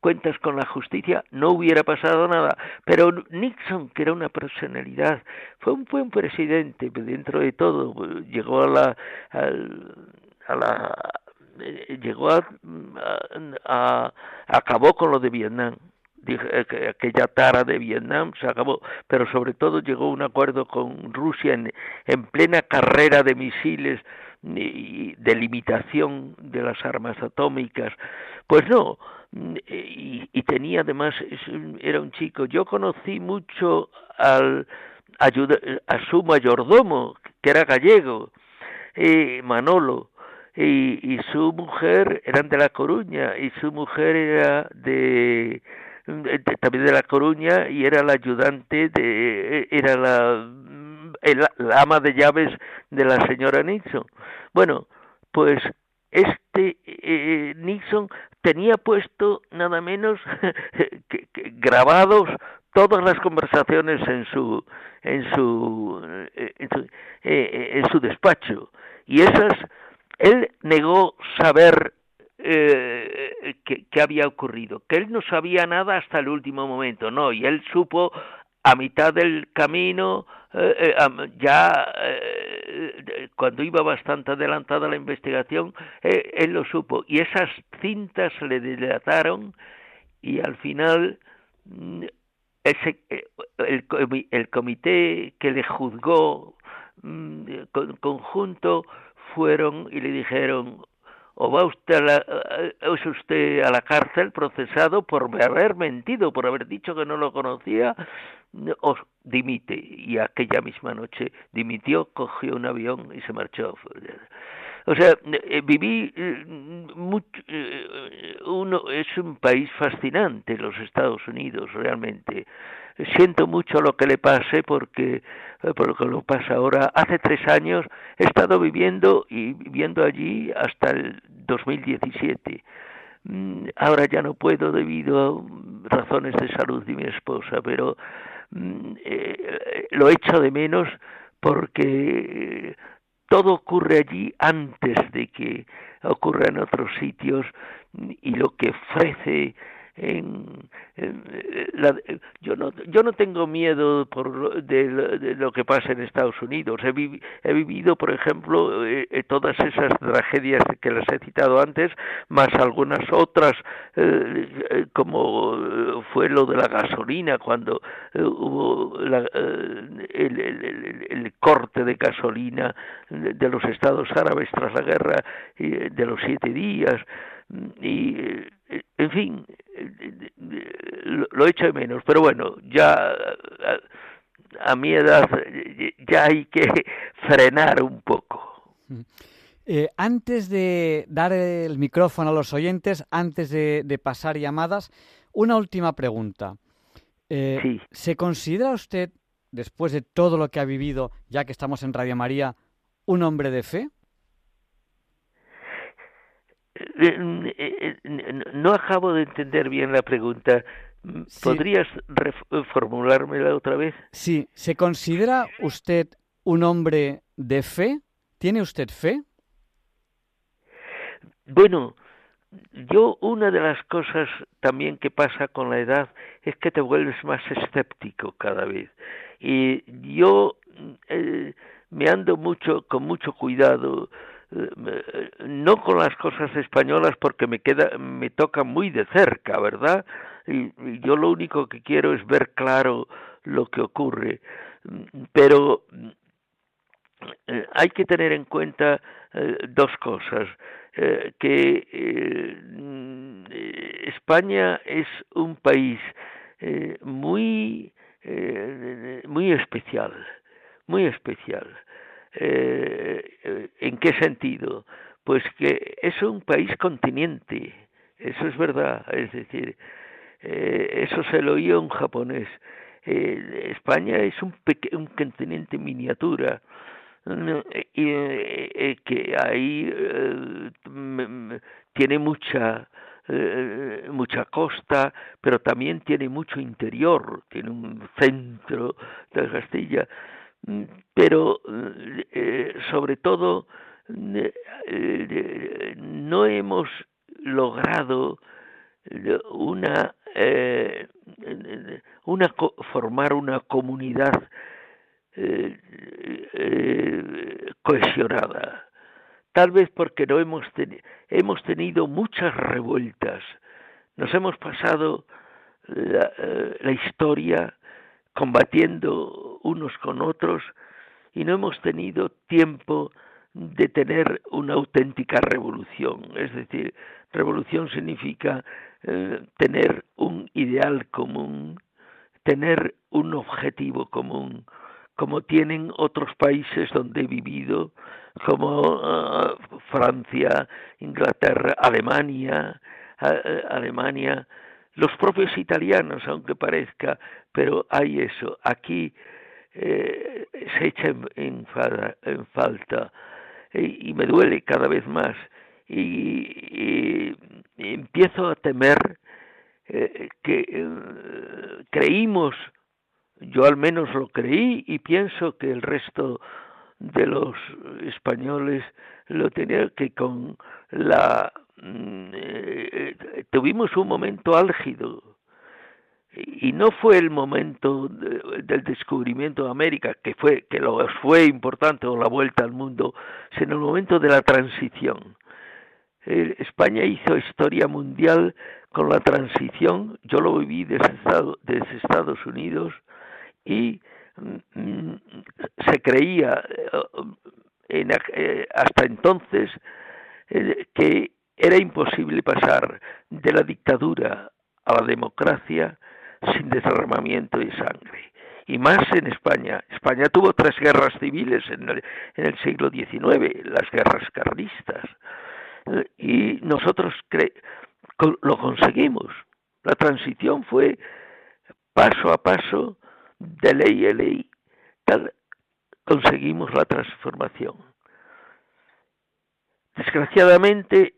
cuentas con la justicia, no hubiera pasado nada. Pero Nixon, que era una personalidad, fue un buen presidente, dentro de todo, llegó a la, a, la eh, llegó a, a, acabó con lo de Vietnam eh, aquella tara de Vietnam se acabó, pero sobre todo llegó un acuerdo con Rusia en, en plena carrera de misiles y de limitación de las armas atómicas. Pues no, y, y tenía además, era un chico, yo conocí mucho al ayuda, a su mayordomo, que era gallego, eh, Manolo, y su mujer eran de La Coruña, y su mujer era de también de La Coruña y era la ayudante de era la, la ama de llaves de la señora Nixon. Bueno, pues este eh, Nixon tenía puesto nada menos que, grabados todas las conversaciones en su en su eh, en su, eh, en su despacho y esas él negó saber eh, que, había ocurrido, que él no sabía nada hasta el último momento, no, y él supo a mitad del camino, eh, eh, ya eh, cuando iba bastante adelantada la investigación, él lo supo, y esas cintas le delataron y al final mm, ese, el, el comité que le juzgó mm, conjunto fueron y le dijeron o va usted a la, eh, usted a la cárcel procesado por haber mentido, por haber dicho que no lo conocía, o dimite. Y aquella misma noche dimitió, cogió un avión y se marchó. O sea, eh, viví eh, mucho, uno es un país fascinante los Estados Unidos realmente siento mucho lo que le pase porque eh, por lo lo pasa ahora. Hace tres años he estado viviendo y viviendo allí hasta el 2017. Mm, ahora ya no puedo debido a razones de salud de mi esposa, pero mm, eh, lo echo de menos porque todo ocurre allí antes de que ocurra en otros sitios y lo que ofrece en, la, yo no yo no tengo miedo por de, lo que pasa en Estados Unidos. He, vivido por ejemplo eh, eh, todas esas tragedias que les he citado antes más algunas otras eh, como fue lo de la gasolina cuando hubo la, el, el, corte de gasolina de los Estados Árabes tras la guerra de los siete días y en fin lo echo de menos. Pero bueno ya a, mi edad ya hay que frenar un poco. Eh, antes de dar el micrófono a los oyentes antes de, pasar llamadas una última pregunta. Eh, ¿se considera usted después de todo lo que ha vivido ya que estamos en Radio María un hombre de fe no acabo de entender bien la pregunta. ¿Podrías reformulármela otra vez? Sí. ¿Se considera usted un hombre de fe? ¿Tiene usted fe? Bueno, yo una de las cosas también que pasa con la edad es que te vuelves más escéptico cada vez. Y yo me ando mucho con mucho cuidado no con las cosas españolas porque me queda me toca muy de cerca verdad y, yo lo único que quiero es ver claro lo que ocurre pero eh, hay que tener en cuenta eh, dos cosas eh, que España es un país eh, muy, eh, muy especial, muy especial. ¿En qué sentido? Pues que es un país continente, eso es verdad, es decir, eso se lo oía un japonés. España es un, un continente miniatura, y eh, que ahí tiene mucha eh, mucha costa, pero también tiene mucho interior, tiene un centro de Castilla, pero eh, sobre todo eh, no hemos logrado una, una formar una comunidad cohesionada. Tal vez porque no hemos, hemos tenido muchas revueltas, nos hemos pasado eh, la, historia combatiendo unos con otros y no hemos tenido tiempo de tener una auténtica revolución. Es decir, revolución significa eh, tener un ideal común, tener un objetivo común, como tienen otros países donde he vivido, como ah, Francia, Inglaterra, Alemania, eh, Alemania, los propios italianos, aunque parezca, pero hay eso. Aquí eh, se echa en, falta y, me duele cada vez más y, empiezo a temer eh, que creímos yo al menos lo creí y pienso que el resto de los españoles lo tenían que con la eh, tuvimos un momento álgido. Y no fue el momento del descubrimiento de América que fue que lo fue importante o la vuelta al mundo sino el momento de la transición. España hizo historia mundial con la transición. Yo lo viví desde, Estados Unidos y mm, se creía eh, eh, hasta entonces eh, que era imposible pasar de la dictadura a la democracia sin derramamiento de sangre. Y más en España. España tuvo tres guerras civiles en el, en el siglo XIX, las guerras carlistas. Y nosotros lo conseguimos. La transición fue paso a paso de ley a ley, tal, conseguimos la transformación. Desgraciadamente,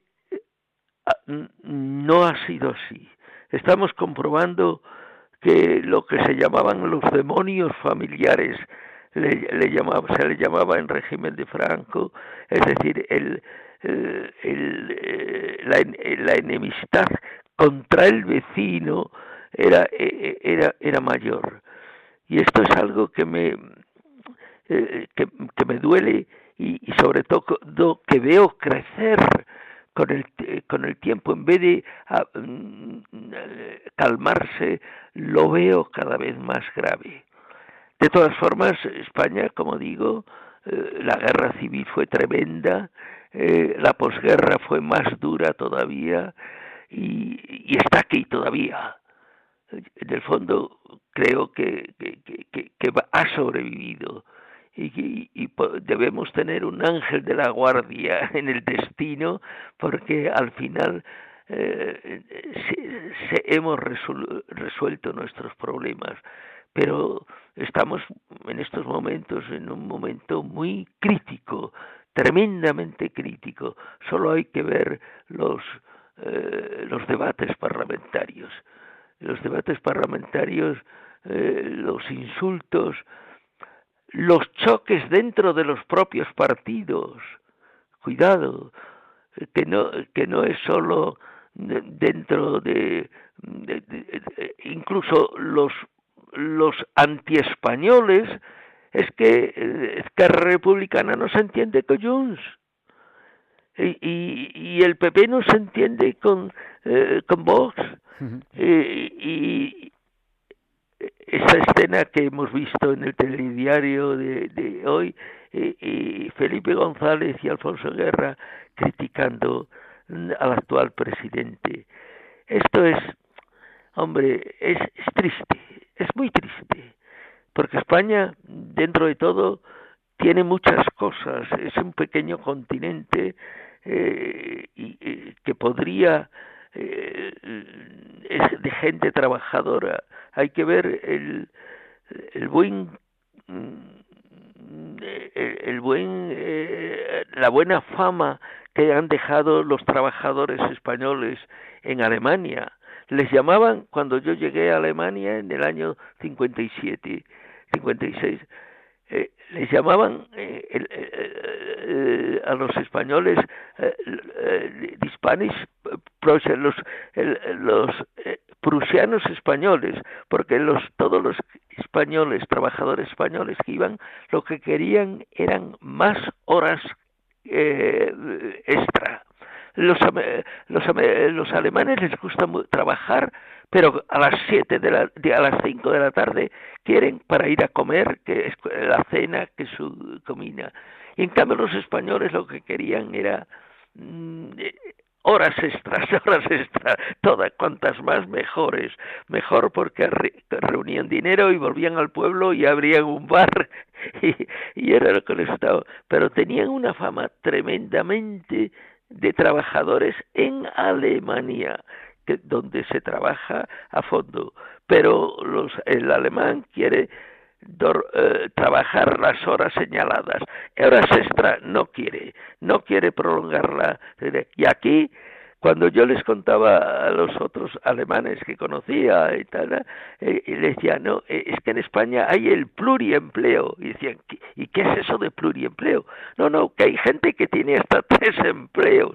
no ha sido así. Estamos comprobando que lo que se llamaban los demonios familiares se le llamaba en régimen de Franco, es decir, el, el, la, enemistad contra el vecino era, era, era mayor. Y esto es algo que me, eh, que, me duele y, sobre todo que veo crecer con el, con el tiempo. En vez de ah, mm, calmarse, lo veo cada vez más grave. De todas formas, España, como digo, eh, la guerra civil fue tremenda, eh, la posguerra fue más dura todavía y, está aquí todavía. En el fondo, creo que, que, ha sobrevivido y, y, debemos tener un ángel de la guardia en el destino porque al final eh, se, hemos resuelto nuestros problemas. Pero estamos en estos momentos en un momento muy crítico tremendamente crítico. Solo hay que ver los eh, los debates parlamentarios. Los debates parlamentarios eh, los insultos, los choques dentro de los propios partidos. Cuidado, que no, que no es solo dentro de, incluso los los antiespañoles es que eh, Esquerra Republicana no se entiende con Junts. Y, y, el PP no se entiende con, eh, con Vox. Y, esa escena que hemos visto en el telediario de, hoy, y Felipe González y Alfonso Guerra criticando al actual presidente. Esto es, hombre, es, es triste, es muy triste, porque España, dentro de todo, tiene muchas cosas, es un pequeño continente eh, y, que podría eh, es de gente trabajadora. Hay que ver el, buen el, buen eh, la buena fama que han dejado los trabajadores españoles en Alemania. Les llamaban cuando yo llegué a Alemania en el año 57, 56 eh, les llamaban eh, eh, a los españoles hispanis los, los prusianos españoles, porque los, todos los españoles, trabajadores españoles que iban, lo que querían eran más horas extra. Los, los, los alemanes les gusta trabajar pero a las siete de la, a las cinco de la tarde quieren para ir a comer, que es la cena, que su comida. Y en cambio los españoles lo que querían era mm, eh, horas extras, horas extras, todas, cuantas más mejores, mejor porque reunían dinero y volvían al pueblo y abrían un bar y, y era lo que les gustaba, pero tenían una fama tremendamente de trabajadores en Alemania donde se trabaja a fondo, pero los, el alemán quiere eh, trabajar las horas señaladas, horas extra no quiere, no quiere prolongarla. Y aquí, cuando yo les contaba a los otros alemanes que conocía y tal, eh, y les decía, no, eh, es que en España hay el pluriempleo. Y decían, ¿y qué es eso de pluriempleo? No, no, que hay gente que tiene hasta tres empleos,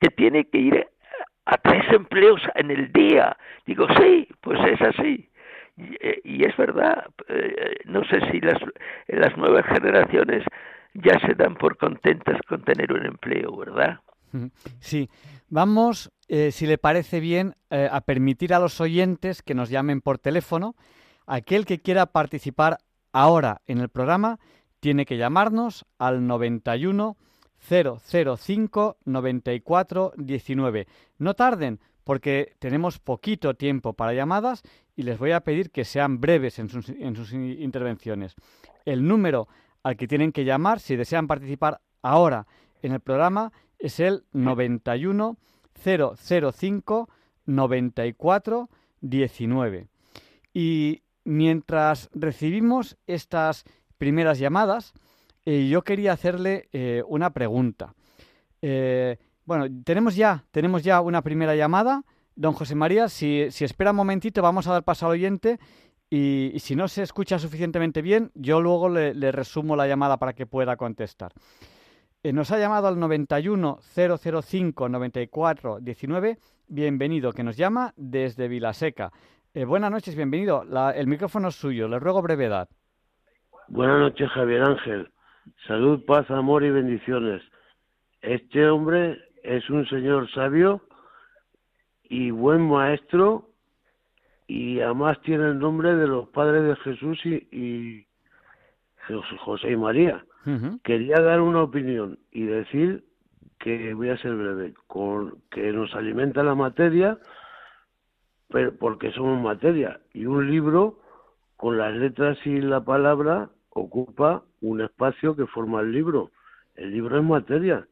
que tiene que ir a tres empleos en el día. Digo, sí, pues es así. Y, eh, es verdad, eh, no sé si las, las nuevas generaciones ya se dan por contentas con tener un empleo, ¿verdad? Sí, vamos, eh, si le parece bien, a permitir a los oyentes que nos llamen por teléfono. Aquel que quiera participar ahora en el programa tiene que llamarnos al 91 005 94 19. No tarden, porque tenemos poquito tiempo para llamadas y les voy a pedir que sean breves en sus, en sus intervenciones. El número al que tienen que llamar si desean participar ahora en el programa es el 91 005 94 19. Y mientras recibimos estas primeras llamadas, y yo quería hacerle eh, una pregunta. Eh, bueno, tenemos ya, tenemos ya una primera llamada. Don José María, si, espera un momentito, vamos a dar paso al oyente y, si no se escucha suficientemente bien, yo luego le, resumo la llamada para que pueda contestar. Eh, nos ha llamado al 91 005 94 19. Bienvenido, que nos llama desde Vilaseca. buenas noches, bienvenido. el micrófono es suyo, le ruego brevedad. Buenas noches, Javier Ángel. Salud, paz, amor y bendiciones. Este hombre es un señor sabio y buen maestro y además tiene el nombre de los padres de Jesús y, José y María. Quería dar una opinión y decir que voy a ser breve, con, que nos alimenta la materia, pero porque somos materia, y un libro con las letras y la palabra ocupa un espacio que forma el libro. El libro es materia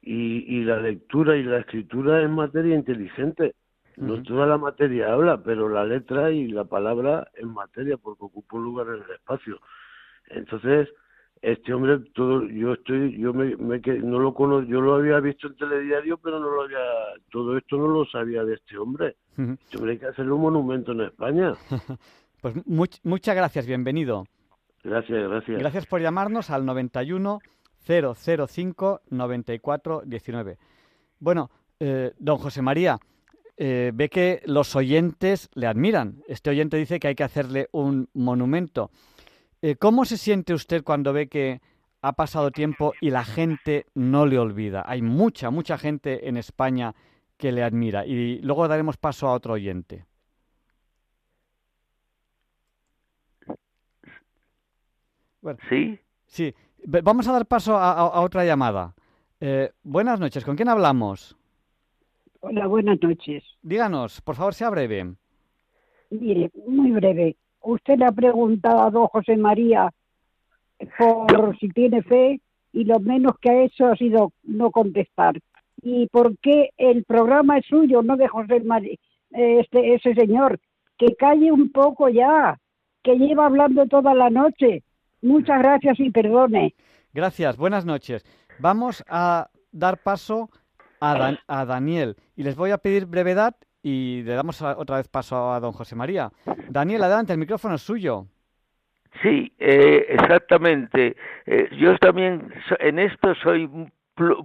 y, y la lectura y la escritura es materia inteligente. No toda la materia habla, pero la letra y la palabra es materia porque ocupa un lugar en el espacio. Entonces, este hombre, todo, yo estoy, yo me, no lo conozco, yo lo había visto en telediario, pero no lo había, todo esto no lo sabía de este hombre. Este hombre hay que hacerle un monumento en España. pues muchas gracias, bienvenido. Gracias, gracias. Gracias por llamarnos al 91 005 94 19. Bueno, eh, don José María, eh, ve que los oyentes le admiran. Este oyente dice que hay que hacerle un monumento. Eh, ¿Cómo se siente usted cuando ve que ha pasado tiempo y la gente no le olvida? Hay mucha, mucha gente en España que le admira. Y luego daremos paso a otro oyente. ¿Sí? Sí. Vamos a dar paso a, otra llamada. Eh, buenas noches, ¿con quién hablamos? Hola, buenas noches. Díganos, por favor, sea breve. Mire, muy breve. Usted le ha preguntado a don José María por si tiene fe y lo menos que ha hecho ha sido no contestar. ¿Y por qué el programa es suyo, no de José María, este, ese señor? Que calle un poco ya, que lleva hablando toda la noche. Muchas gracias y perdone. Gracias, buenas noches. Vamos a dar paso a, a Daniel y les voy a pedir brevedad y le damos otra vez paso a don José María. Daniel, adelante, el micrófono es suyo. Sí, eh, exactamente. Eh, yo también en esto soy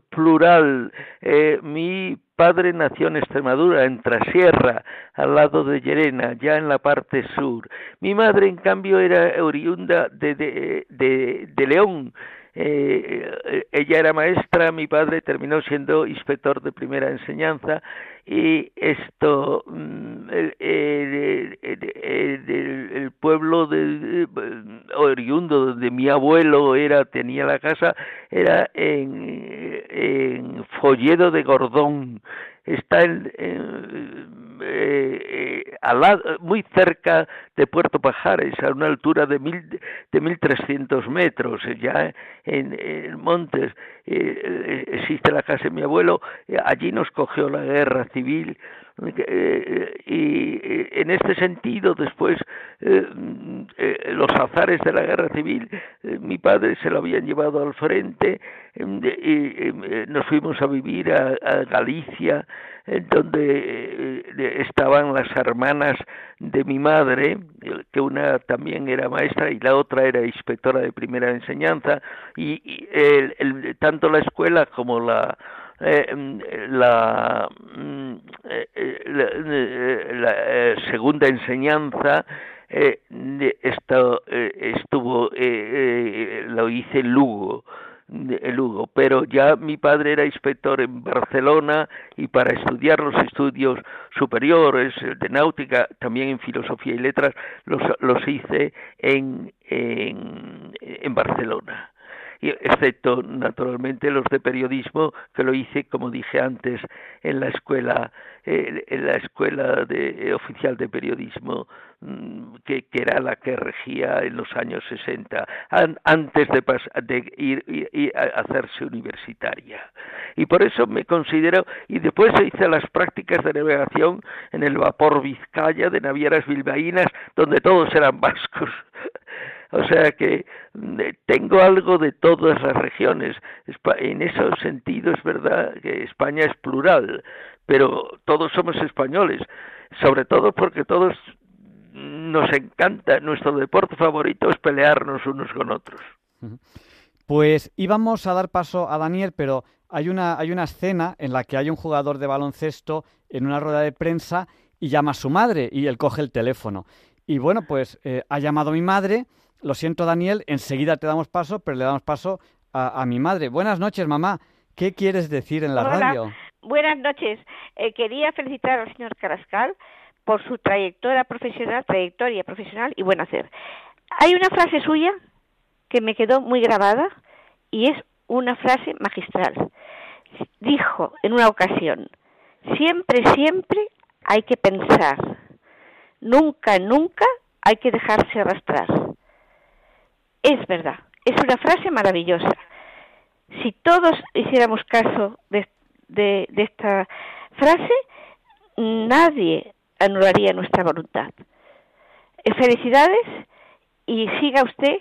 plural. Eh, mi padre nació en Extremadura, en Trasierra, al lado de Llerena, ya en la parte sur. Mi madre, en cambio, era oriunda de, de, de, de León, eh, ella era maestra, mi padre terminó siendo inspector de primera enseñanza y esto, mm, el, el, pueblo de, oriundo donde mi abuelo era tenía la casa era en Folledo de Gordón, está en, eh, eh, al muy cerca de Puerto Pajares, a una altura de mil de 1300 metros, eh, ya en, en montes. Existe la casa de mi abuelo, allí nos cogió la guerra civil y en este sentido después los azares de la guerra civil mi padre se lo habían llevado al frente y nos fuimos a vivir a Galicia donde eh, estaban las hermanas de mi madre, que una también era maestra y la otra era inspectora de primera enseñanza, y, el, tanto la escuela como la eh, la, eh, la, segunda enseñanza esto estuvo lo hice en Lugo Lugo, pero ya mi padre era inspector en Barcelona y para estudiar los estudios superiores de náutica, también en filosofía y letras, los, los hice en, en, en Barcelona excepto naturalmente los de periodismo que lo hice como dije antes en la escuela eh, en la escuela de, eh, oficial de periodismo mm, que, que, era la que regía en los años 60 antes de, de ir, ir, a hacerse universitaria. Y por eso me considero y después hice las prácticas de navegación en el vapor Vizcaya de navieras bilbaínas donde todos eran vascos o sea que mm, tengo algo de todas las regiones. En ese sentido es verdad que España es plural, pero todos somos españoles, sobre todo porque todos nos encanta, nuestro deporte favorito es pelearnos unos con otros. Pues íbamos a dar paso a Daniel, pero hay una, hay una escena en la que hay un jugador de baloncesto en una rueda de prensa y llama a su madre y él coge el teléfono. Y bueno, pues eh, ha llamado mi madre lo siento, Daniel, enseguida te damos paso, pero le damos paso a, mi madre. Buenas noches, mamá. ¿Qué quieres decir en la radio? Buenas noches. Eh, quería felicitar al señor Carascal por su trayectoria profesional, trayectoria profesional y buen hacer. Hay una frase suya que me quedó muy grabada y es una frase magistral. Dijo en una ocasión, siempre, siempre hay que pensar, nunca, nunca hay que dejarse arrastrar es verdad. Es una frase maravillosa. Si todos hiciéramos caso de, de, esta frase, nadie anularía nuestra voluntad. Eh, felicidades y siga usted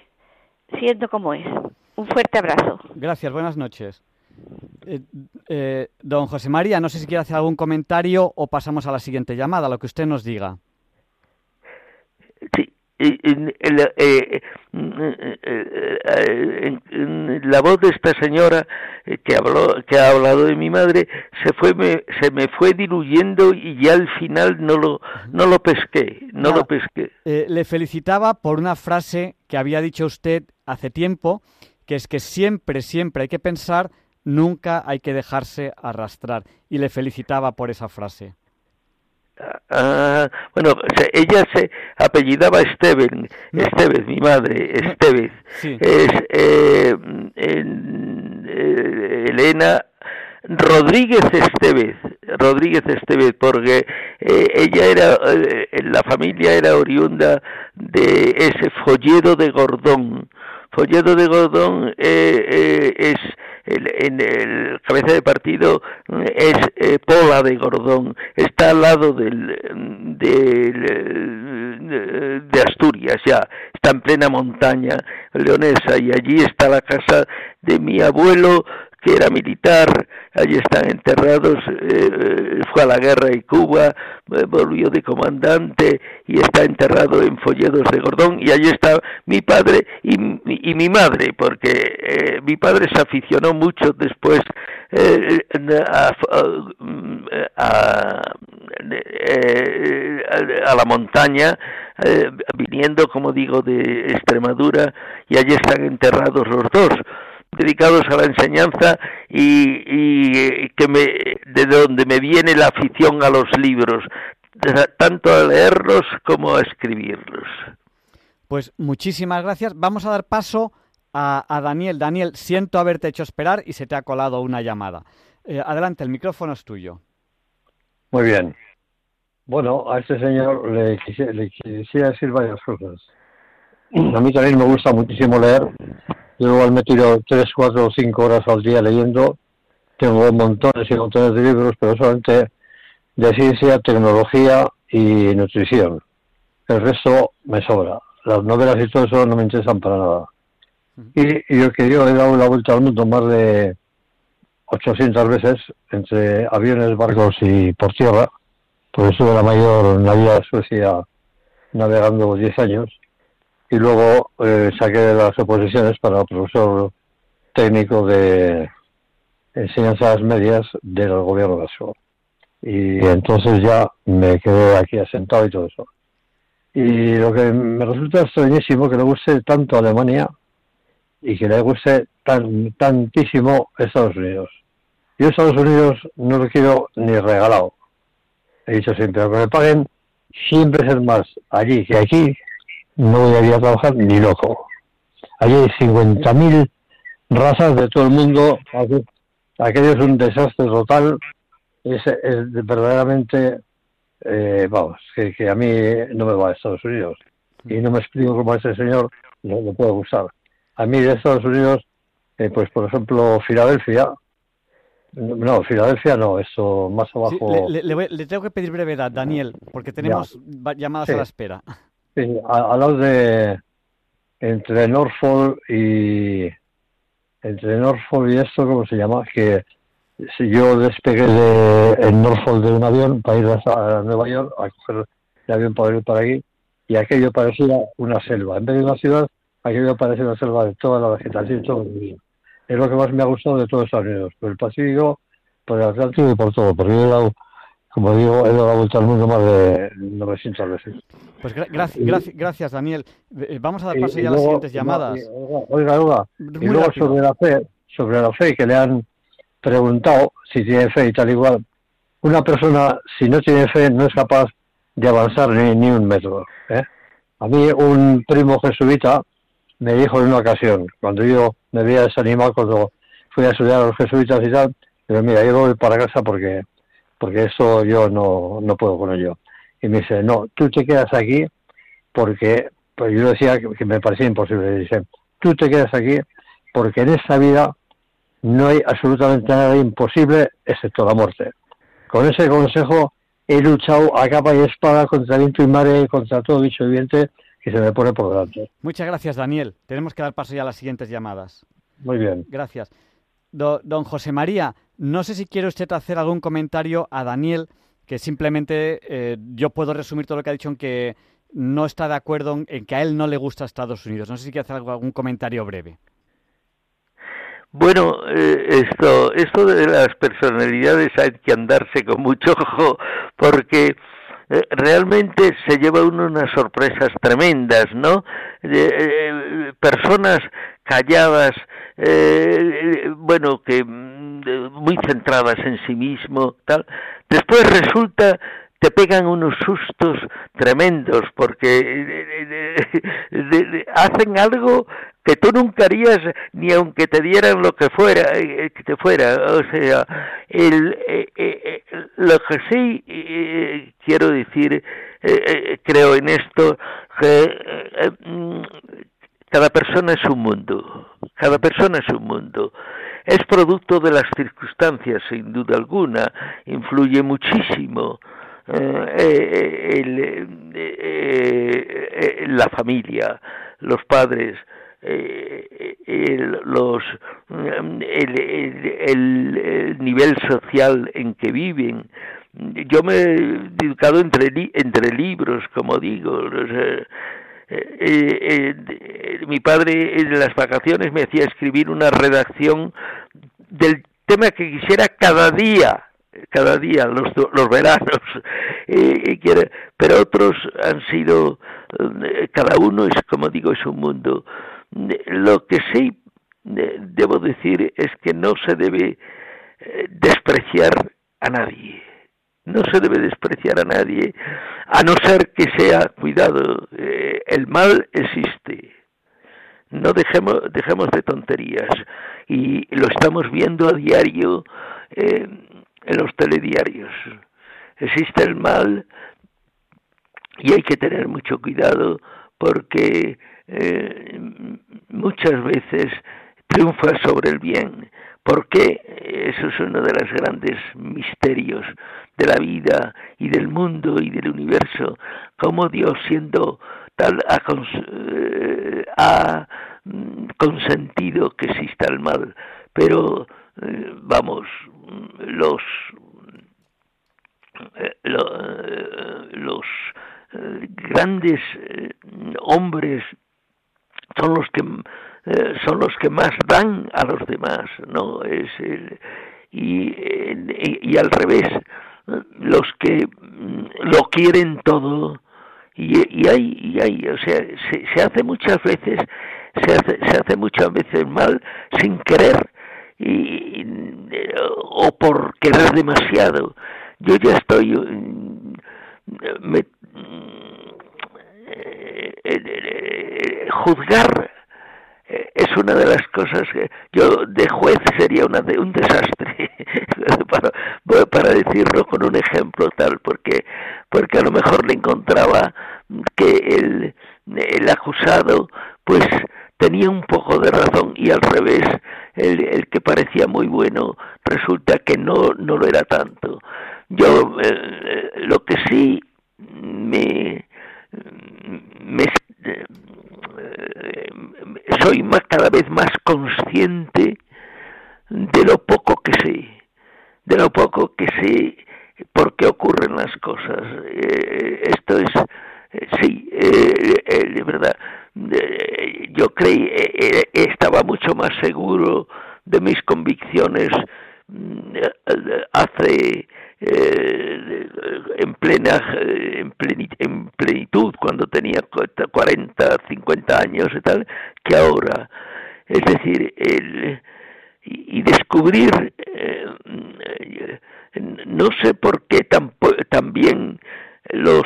siendo como es. Un fuerte abrazo. Gracias, buenas noches. Eh, eh, don José María, no sé si quiere hacer algún comentario o pasamos a la siguiente llamada, lo que usted nos diga. Sí, la voz de esta señora eh, que habló que ha hablado de mi madre se fue me, se me fue diluyendo y ya al final no lo no lo pesqué no lo pesqué. Eh, le felicitaba por una frase que había dicho usted hace tiempo que es que siempre siempre hay que pensar nunca hay que dejarse arrastrar. Y le felicitaba por esa frase Ah, bueno, ella se apellidaba Esteven, Estevez, mi madre, Estevez. Es eh, eh, Elena Rodríguez Estevez, Rodríguez Estevez, porque eh, ella era, eh, la familia era oriunda de ese folledo de Gordón. Folledo de Gordón eh, es en el cabeza de partido es Pola de Gordón, está al lado del, del, de Asturias ya, está en plena montaña leonesa y allí está la casa de mi abuelo que era militar, allí están enterrados, eh, fue a la guerra y Cuba, eh, volvió de comandante y está enterrado en Folledos de Gordón y allí está mi padre y, mi madre, porque eh, mi padre se aficionó mucho después a, a, la montaña, viniendo, como digo, de Extremadura y allí están enterrados los dos dedicados a la enseñanza y, que me, de donde me viene la afición a los libros, tanto a leerlos como a escribirlos. Pues muchísimas gracias. Vamos a dar paso a, Daniel. Daniel, siento haberte hecho esperar y se te ha colado una llamada. Eh, adelante, el micrófono es tuyo. Muy bien. Bueno, a este señor le quisiera decir varias cosas. A mí también me gusta muchísimo leer yo igual me tiro tres, cuatro o cinco horas al día leyendo. Tengo montones y montones de libros, pero solamente de ciencia, tecnología y nutrición. El resto me sobra. Las novelas y todo eso no me interesan para nada. Y, yo que yo he dado la vuelta al mundo más de 800 veces entre aviones, barcos y por tierra, porque estuve la mayor navidad de Suecia navegando 10 años y luego eh, saqué las oposiciones para profesor técnico de enseñanzas medias del gobierno vasco. Y entonces ya me quedé aquí asentado y todo eso. Y lo que me resulta extrañísimo que le guste tanto Alemania y que le guste tan, tantísimo Estados Unidos. Yo Estados Unidos no lo quiero ni regalado. He dicho siempre, aunque me paguen siempre es más allí que aquí, no voy a ir a trabajar ni loco. Allí hay 50.000 razas de todo el mundo. Aquello es un desastre total. Es, verdaderamente, eh, vamos, que, a mí no me va a Estados Unidos. Y no me explico cómo a ese señor no le puede gustar. A mí de Estados Unidos, eh, pues por ejemplo, Filadelfia, no, Filadelfia no, eso más abajo. le, tengo que pedir brevedad, Daniel, porque tenemos llamadas a la espera. Sí, al lado de entre Norfolk y entre Norfolk y esto, ¿cómo se llama? Que si yo despegué de, en Norfolk de un avión para ir a, Nueva York a coger el avión para ir para aquí y aquello parecía una selva. En vez de una ciudad, aquello parecía una selva de toda la vegetación todo el Es lo que más me ha gustado de todos Estados Unidos, por el Pacífico, por el Atlántico y por todo, porque yo he dado como digo, he dado la vuelta al mundo más de 900 veces. Pues gracias, gracias, Daniel. Eh, vamos a dar paso ya a las siguientes llamadas. Oiga, oiga. y luego sobre la fe, sobre la fe que le han preguntado si tiene fe y tal igual. Una persona, si no tiene fe, no es capaz de avanzar ni, ni un metro. ¿eh? A mí un primo jesuita me dijo en una ocasión, cuando yo me había desanimado cuando fui a estudiar a los jesuitas y tal, pero mira, yo voy para casa porque porque eso yo no, no puedo con ello. Y me dice, no, tú te quedas aquí porque, pues yo decía que, me parecía imposible. dice, tú te quedas aquí porque en esta vida no hay absolutamente nada imposible excepto la muerte. Con ese consejo he luchado a capa y espada contra viento y mare, contra todo bicho viviente que se me pone por delante. Muchas gracias, Daniel. Tenemos que dar paso ya a las siguientes llamadas. Muy bien. Gracias. don José María, no sé si quiere usted hacer algún comentario a Daniel, que simplemente eh, yo puedo resumir todo lo que ha dicho en que no está de acuerdo en que a él no le gusta Estados Unidos. No sé si quiere hacer algún comentario breve. Bueno, eh, esto, esto de las personalidades hay que andarse con mucho ojo porque eh, realmente se lleva uno unas sorpresas tremendas, ¿no? personas calladas, bueno, que muy centradas en sí mismo, tal. Después resulta te pegan unos sustos tremendos porque eh, hacen algo que tú nunca harías ni aunque te dieran lo que fuera eh, que te fuera o sea el, eh, lo que sí eh, quiero decir, eh, creo en esto, que cada persona es un mundo, cada persona es un mundo. Es producto de las circunstancias, sin duda alguna, influye muchísimo el, la familia, los padres, eh, el, los, el, nivel social en que viven. Yo me he dedicado entre, entre libros, como digo. Eh, eh, mi padre en las vacaciones me hacía escribir una redacción del tema que quisiera cada día cada día los, los veranos pero otros han sido cada uno es como digo es un mundo lo que sí debo decir es que no se debe eh, despreciar a nadie. No se debe despreciar a nadie, a no ser que sea, cuidado, eh, el mal existe. No dejemos, dejemos de tonterías. Y lo estamos viendo a diario eh, en los telediarios. Existe el mal y hay que tener mucho cuidado porque eh, muchas veces triunfa sobre el bien. ¿Por qué? Eso es uno de los grandes misterios de la vida y del mundo y del universo. Cómo Dios siendo tal ha, eh, mm, consentido que exista el mal. Pero, eh, vamos, los, los grandes hombres son los que eh, son los que más dan a los demás no es y, y, al revés los que mm, lo quieren todo y, y hay y hay o sea se, se hace muchas veces se hace, se hace muchas veces mal sin querer y, o por querer demasiado. Yo ya estoy mm, me, eh, eh, juzgar es una de las cosas que yo de juez sería una de un desastre. Para, para decirlo con un ejemplo tal porque porque a lo mejor le encontraba que el, el acusado pues tenía un poco de razón y al revés el, el que parecía muy bueno resulta que no no lo era tanto. Yo lo que sí me me, eh, soy más, cada vez más consciente de lo poco que sé, de lo poco que sé por qué ocurren las cosas. Eh, esto es, eh, sí, de verdad, yo creí, estaba mucho más seguro de mis convicciones mm, hace eh, en plena en, plenitud cuando tenía 40, 50 años y tal, que ahora. Es decir, el, y, descubrir, eh, no sé por qué también los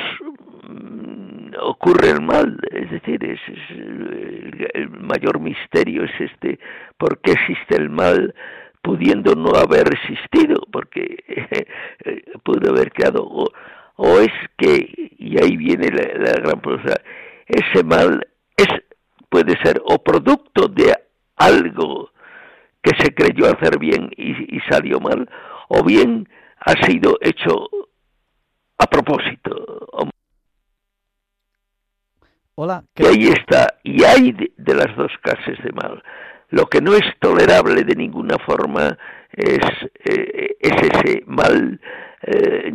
mm, ocurre el mal, es decir, es, el, mayor misterio es este, ¿por qué existe el mal? Pudiendo no haber existido, porque eh, pudo haber quedado, o, es que, y ahí viene la, gran cosa, ese mal es, puede ser o producto de algo que se creyó hacer bien y, salió mal, o bien ha sido hecho a propósito. Hola. Y ahí está, y hay de las dos clases de mal. Lo que no es tolerable de ninguna forma es, eh, es ese mal eh,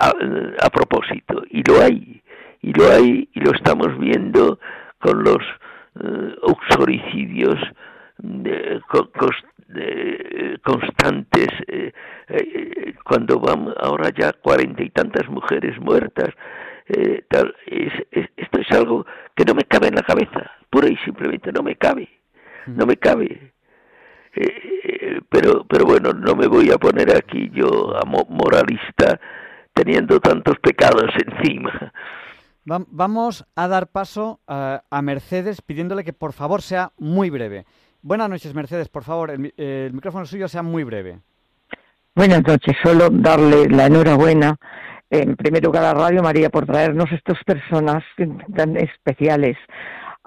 a, propósito. Y lo hay, y lo hay, y lo estamos viendo con los eh, uxoricidios constantes, cuando vamos ahora ya cuarenta y tantas mujeres muertas. tal, esto es algo que no me cabe en la cabeza, pura y simplemente no me cabe no me cabe. Eh, pero, pero bueno, no me voy a poner aquí yo a moralista teniendo tantos pecados encima. Vamos a dar paso a, Mercedes pidiéndole que por favor sea muy breve. Buenas noches, Mercedes, por favor, el, micrófono suyo sea muy breve. Buenas noches, solo darle la enhorabuena en primer lugar a Radio María por traernos estas personas tan especiales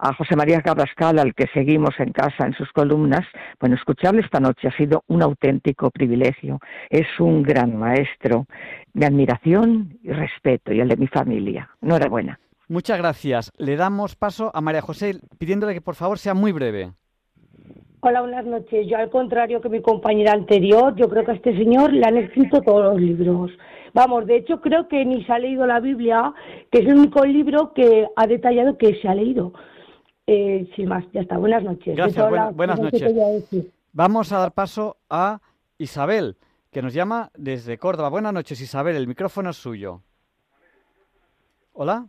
a José María Carrascal, al que seguimos en casa en sus columnas. Bueno, escucharle esta noche ha sido un auténtico privilegio. Es un gran maestro. Mi admiración y respeto y el de mi familia. Enhorabuena. Muchas gracias. Le damos paso a María José pidiéndole que por favor sea muy breve. Hola, buenas noches. Yo, al contrario que mi compañera anterior, yo creo que a este señor le han escrito todos los libros. Vamos, de hecho, creo que ni se ha leído la Biblia, que es el único libro que ha detallado que se ha leído. Eh, sin más, ya está. Buenas noches. Gracias, buenas noches. Vamos a dar paso a Isabel, que nos llama desde Córdoba. Buenas noches, Isabel. El micrófono es suyo. Hola.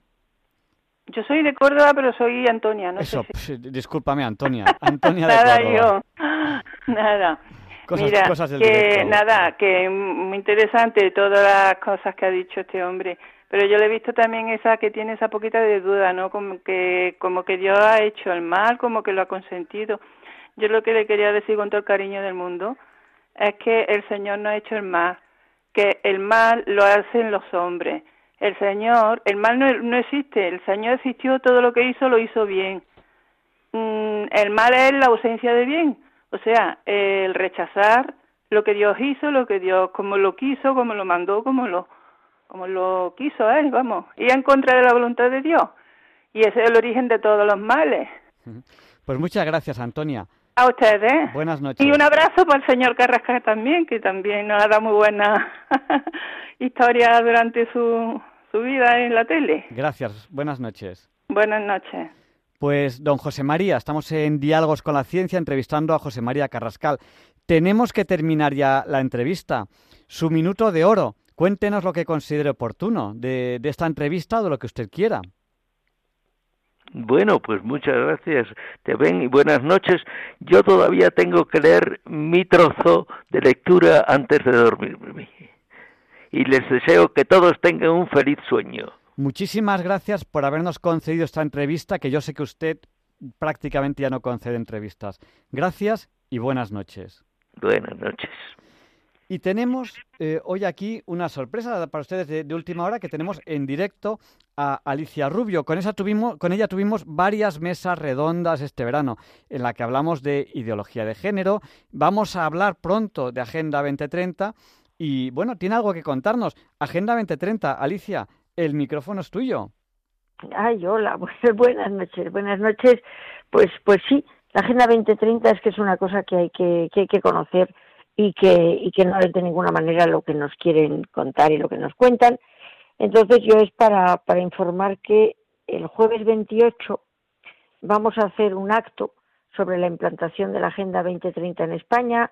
Yo soy de Córdoba, pero soy Antonia. No Eso, discúlpame, Antonia. Antonia de nada, Córdoba. yo. Nada. Mira, que nada, que muy interesante todas las cosas que ha dicho este hombre. Pero yo le he visto también esa que tiene esa poquita de duda, ¿no? Como que, como que Dios ha hecho el mal, como que lo ha consentido. Yo lo que le quería decir con todo el cariño del mundo es que el Señor no ha hecho el mal, que el mal lo hacen los hombres el Señor, el mal no, existe, el Señor existió, todo lo que hizo lo hizo bien. Mm, el mal es la ausencia de bien, o sea, el rechazar lo que Dios hizo, lo que Dios, como lo quiso, como lo mandó, como lo, como lo quiso él, vamos, y en contra de la voluntad de Dios. Y ese es el origen de todos los males. Pues muchas gracias, Antonia. A ustedes. Buenas noches. Y un abrazo para el señor Carrasca también, que también nos ha dado muy buena historia durante su, su vida en la tele. Gracias, buenas noches. Buenas noches. Pues, don José María, estamos en Diálogos con la Ciencia entrevistando a José María Carrascal. Tenemos que terminar ya la entrevista. Su minuto de oro. Cuéntenos lo que considere oportuno de, de esta entrevista o de lo que usted quiera. Bueno, pues muchas gracias, te ven y buenas noches. Yo todavía tengo que leer mi trozo de lectura antes de dormirme y les deseo que todos tengan un feliz sueño. Muchísimas gracias por habernos concedido esta entrevista, que yo sé que usted prácticamente ya no concede entrevistas. Gracias y buenas noches. Buenas noches. Y tenemos eh, hoy aquí una sorpresa para ustedes de, última hora que tenemos en directo a Alicia Rubio. Con, esa tuvimos, con ella tuvimos varias mesas redondas este verano en la que hablamos de ideología de género. Vamos a hablar pronto de Agenda 2030 y bueno, tiene algo que contarnos. Agenda 2030, Alicia, el micrófono es tuyo. Ay, hola, buenas noches, buenas noches. Pues, pues sí, la Agenda 2030 es que es una cosa que hay que, que, hay que conocer y que, y que no es de ninguna manera lo que nos quieren contar y lo que nos cuentan. Entonces yo es para, informar que el jueves 28 vamos a hacer un acto sobre la implantación de la Agenda 2030 en España,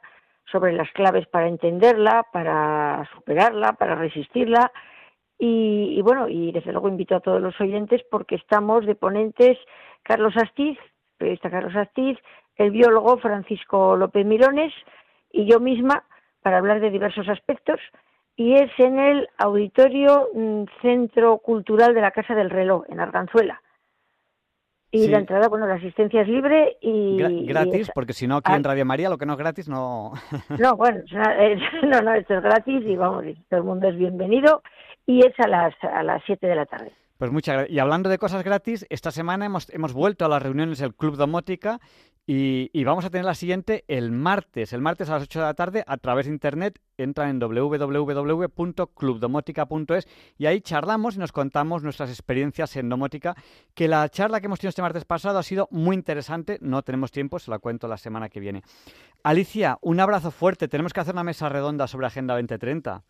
sobre las claves para entenderla, para superarla, para resistirla. Y, bueno, y desde luego invito a todos los oyentes porque estamos de ponentes Carlos Astiz, periodista Carlos Astiz, el biólogo Francisco López Mirones y yo misma para hablar de diversos aspectos y es en el Auditorio mm, Centro Cultural de la Casa del Reloj, en Arganzuela. Y la entrada, bueno, la asistencia es libre y... gratis, porque si no aquí en Radio María lo que no es gratis no... no, bueno, no, no, esto es gratis y vamos, todo el mundo es bienvenido y es a las, a las 7 de la tarde. Pues muchas gracias. Y hablando de cosas gratis, esta semana hemos, hemos vuelto a las reuniones del Club Domótica y, vamos a tener la siguiente el martes, el martes a las 8 de la tarde a través de internet. Entra en www.clubdomótica.es y ahí charlamos y nos contamos nuestras experiencias en domótica. Que la charla que hemos tenido este martes pasado ha sido muy interesante. No tenemos tiempo, se la cuento la semana que viene. Alicia, un abrazo fuerte. Tenemos que hacer una mesa redonda sobre Agenda 2030.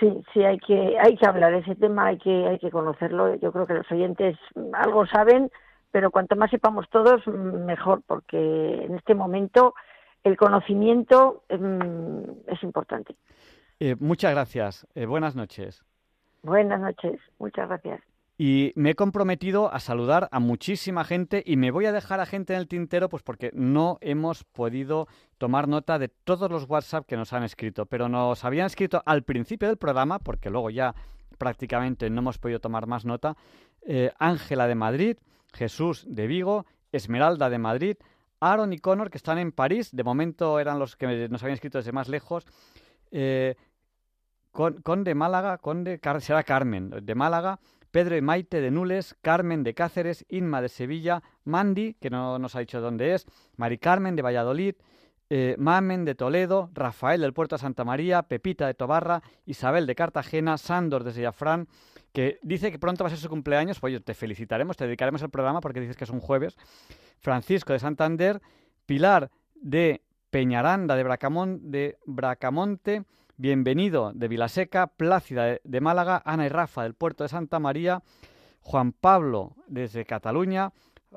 Sí, sí, hay que, hay que hablar de ese tema, hay que, hay que conocerlo. Yo creo que los oyentes algo saben pero cuanto más sepamos todos, mejor, porque en este momento el conocimiento mm, es importante. Eh, muchas gracias. Eh, buenas noches. Buenas noches. Muchas gracias. Y me he comprometido a saludar a muchísima gente y me voy a dejar a gente en el tintero pues porque no hemos podido tomar nota de todos los WhatsApp que nos han escrito, pero nos habían escrito al principio del programa, porque luego ya prácticamente no hemos podido tomar más nota, eh, Ángela de Madrid, Jesús de Vigo, Esmeralda de Madrid, Aaron y Connor que están en París, de momento eran los que nos habían escrito desde más lejos, eh, Conde Málaga, Conde, será Carmen de Málaga, Pedro y Maite de Nules, Carmen de Cáceres, Inma de Sevilla, Mandy, que no nos ha dicho dónde es, Mari Carmen de Valladolid, eh, Mamen de Toledo, Rafael del Puerto de Santa María, Pepita de Tobarra, Isabel de Cartagena, Sándor de Sellafrán, que dice que pronto va a ser su cumpleaños, pues te felicitaremos, te dedicaremos el programa porque dices que es un jueves, Francisco de Santander, Pilar de Peñaranda de, de Bracamonte, Bienvenido de Vilaseca, Plácida de, Málaga, Ana y Rafa del puerto de Santa María, Juan Pablo desde Cataluña,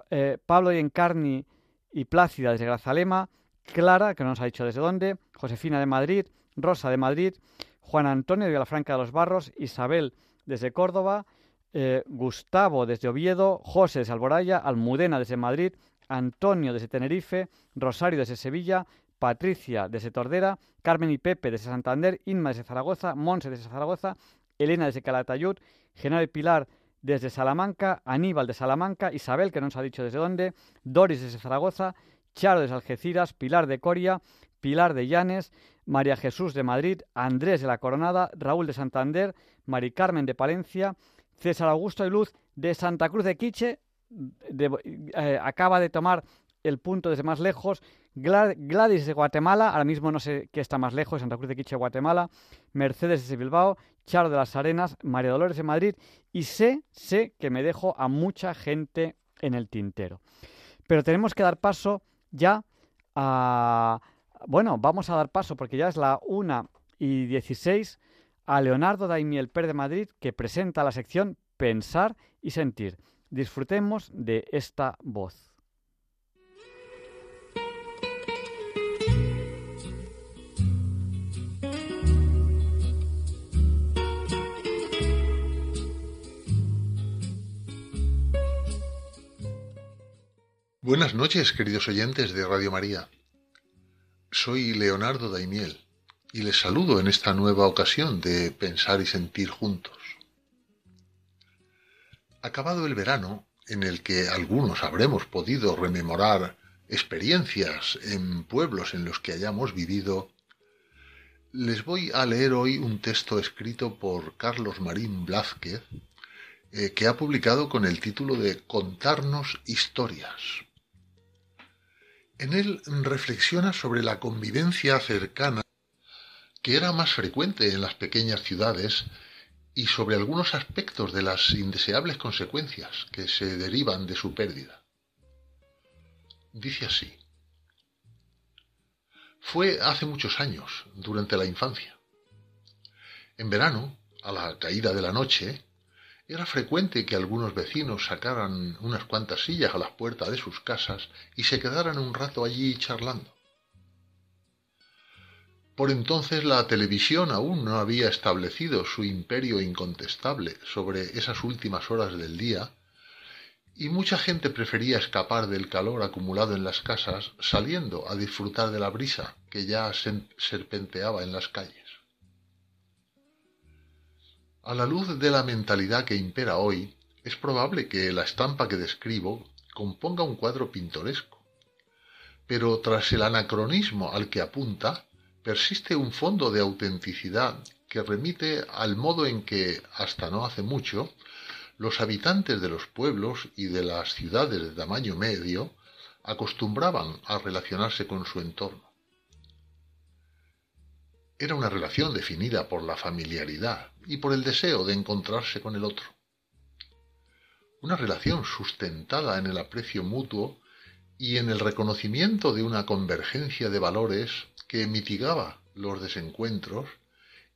eh, Pablo y Encarni y Plácida desde Grazalema, Clara, que no nos ha dicho desde dónde, Josefina de Madrid, Rosa de Madrid, Juan Antonio de Vilafranca de los Barros, Isabel desde Córdoba, eh, Gustavo desde Oviedo, José desde Alboraya, Almudena desde Madrid, Antonio desde Tenerife, Rosario desde Sevilla, Patricia desde Tordera, Carmen y Pepe desde Santander, Inma desde Zaragoza, Monse desde Zaragoza, Elena desde Calatayud, Genaro y Pilar desde Salamanca, Aníbal de Salamanca, Isabel, que no nos ha dicho desde dónde, Doris desde Zaragoza, Charo desde Algeciras, Pilar de Coria, Pilar de Llanes, María Jesús de Madrid, Andrés de la Coronada, Raúl de Santander, Mari Carmen de Palencia, César Augusto y Luz de Santa Cruz de Quiche, eh, acaba de tomar el punto desde más lejos, Gladys de Guatemala, ahora mismo no sé qué está más lejos, Santa Cruz de Quiche, Guatemala, Mercedes de Bilbao, Charo de las Arenas, María Dolores de Madrid y sé, sé que me dejo a mucha gente en el tintero. Pero tenemos que dar paso ya a... Bueno, vamos a dar paso porque ya es la 1 y 16 a Leonardo Daimiel Per de Madrid que presenta la sección Pensar y Sentir. Disfrutemos de esta voz. Buenas noches, queridos oyentes de Radio María. Soy Leonardo Daimiel y les saludo en esta nueva ocasión de Pensar y Sentir Juntos. Acabado el verano, en el que algunos habremos podido rememorar experiencias en pueblos en los que hayamos vivido, les voy a leer hoy un texto escrito por Carlos Marín Blázquez, eh, que ha publicado con el título de Contarnos historias. En él reflexiona sobre la convivencia cercana que era más frecuente en las pequeñas ciudades y sobre algunos aspectos de las indeseables consecuencias que se derivan de su pérdida. Dice así. Fue hace muchos años, durante la infancia. En verano, a la caída de la noche, era frecuente que algunos vecinos sacaran unas cuantas sillas a las puertas de sus casas y se quedaran un rato allí charlando. Por entonces la televisión aún no había establecido su imperio incontestable sobre esas últimas horas del día, y mucha gente prefería escapar del calor acumulado en las casas saliendo a disfrutar de la brisa que ya serpenteaba en las calles. A la luz de la mentalidad que impera hoy, es probable que la estampa que describo componga un cuadro pintoresco. Pero tras el anacronismo al que apunta, persiste un fondo de autenticidad que remite al modo en que, hasta no hace mucho, los habitantes de los pueblos y de las ciudades de tamaño medio acostumbraban a relacionarse con su entorno. Era una relación definida por la familiaridad y por el deseo de encontrarse con el otro. Una relación sustentada en el aprecio mutuo y en el reconocimiento de una convergencia de valores que mitigaba los desencuentros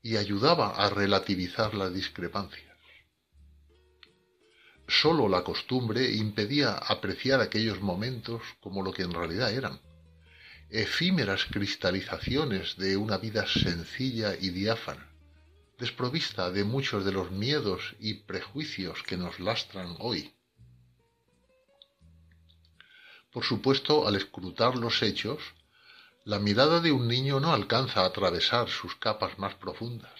y ayudaba a relativizar las discrepancias. Sólo la costumbre impedía apreciar aquellos momentos como lo que en realidad eran, efímeras cristalizaciones de una vida sencilla y diáfana, desprovista de muchos de los miedos y prejuicios que nos lastran hoy. Por supuesto, al escrutar los hechos, la mirada de un niño no alcanza a atravesar sus capas más profundas.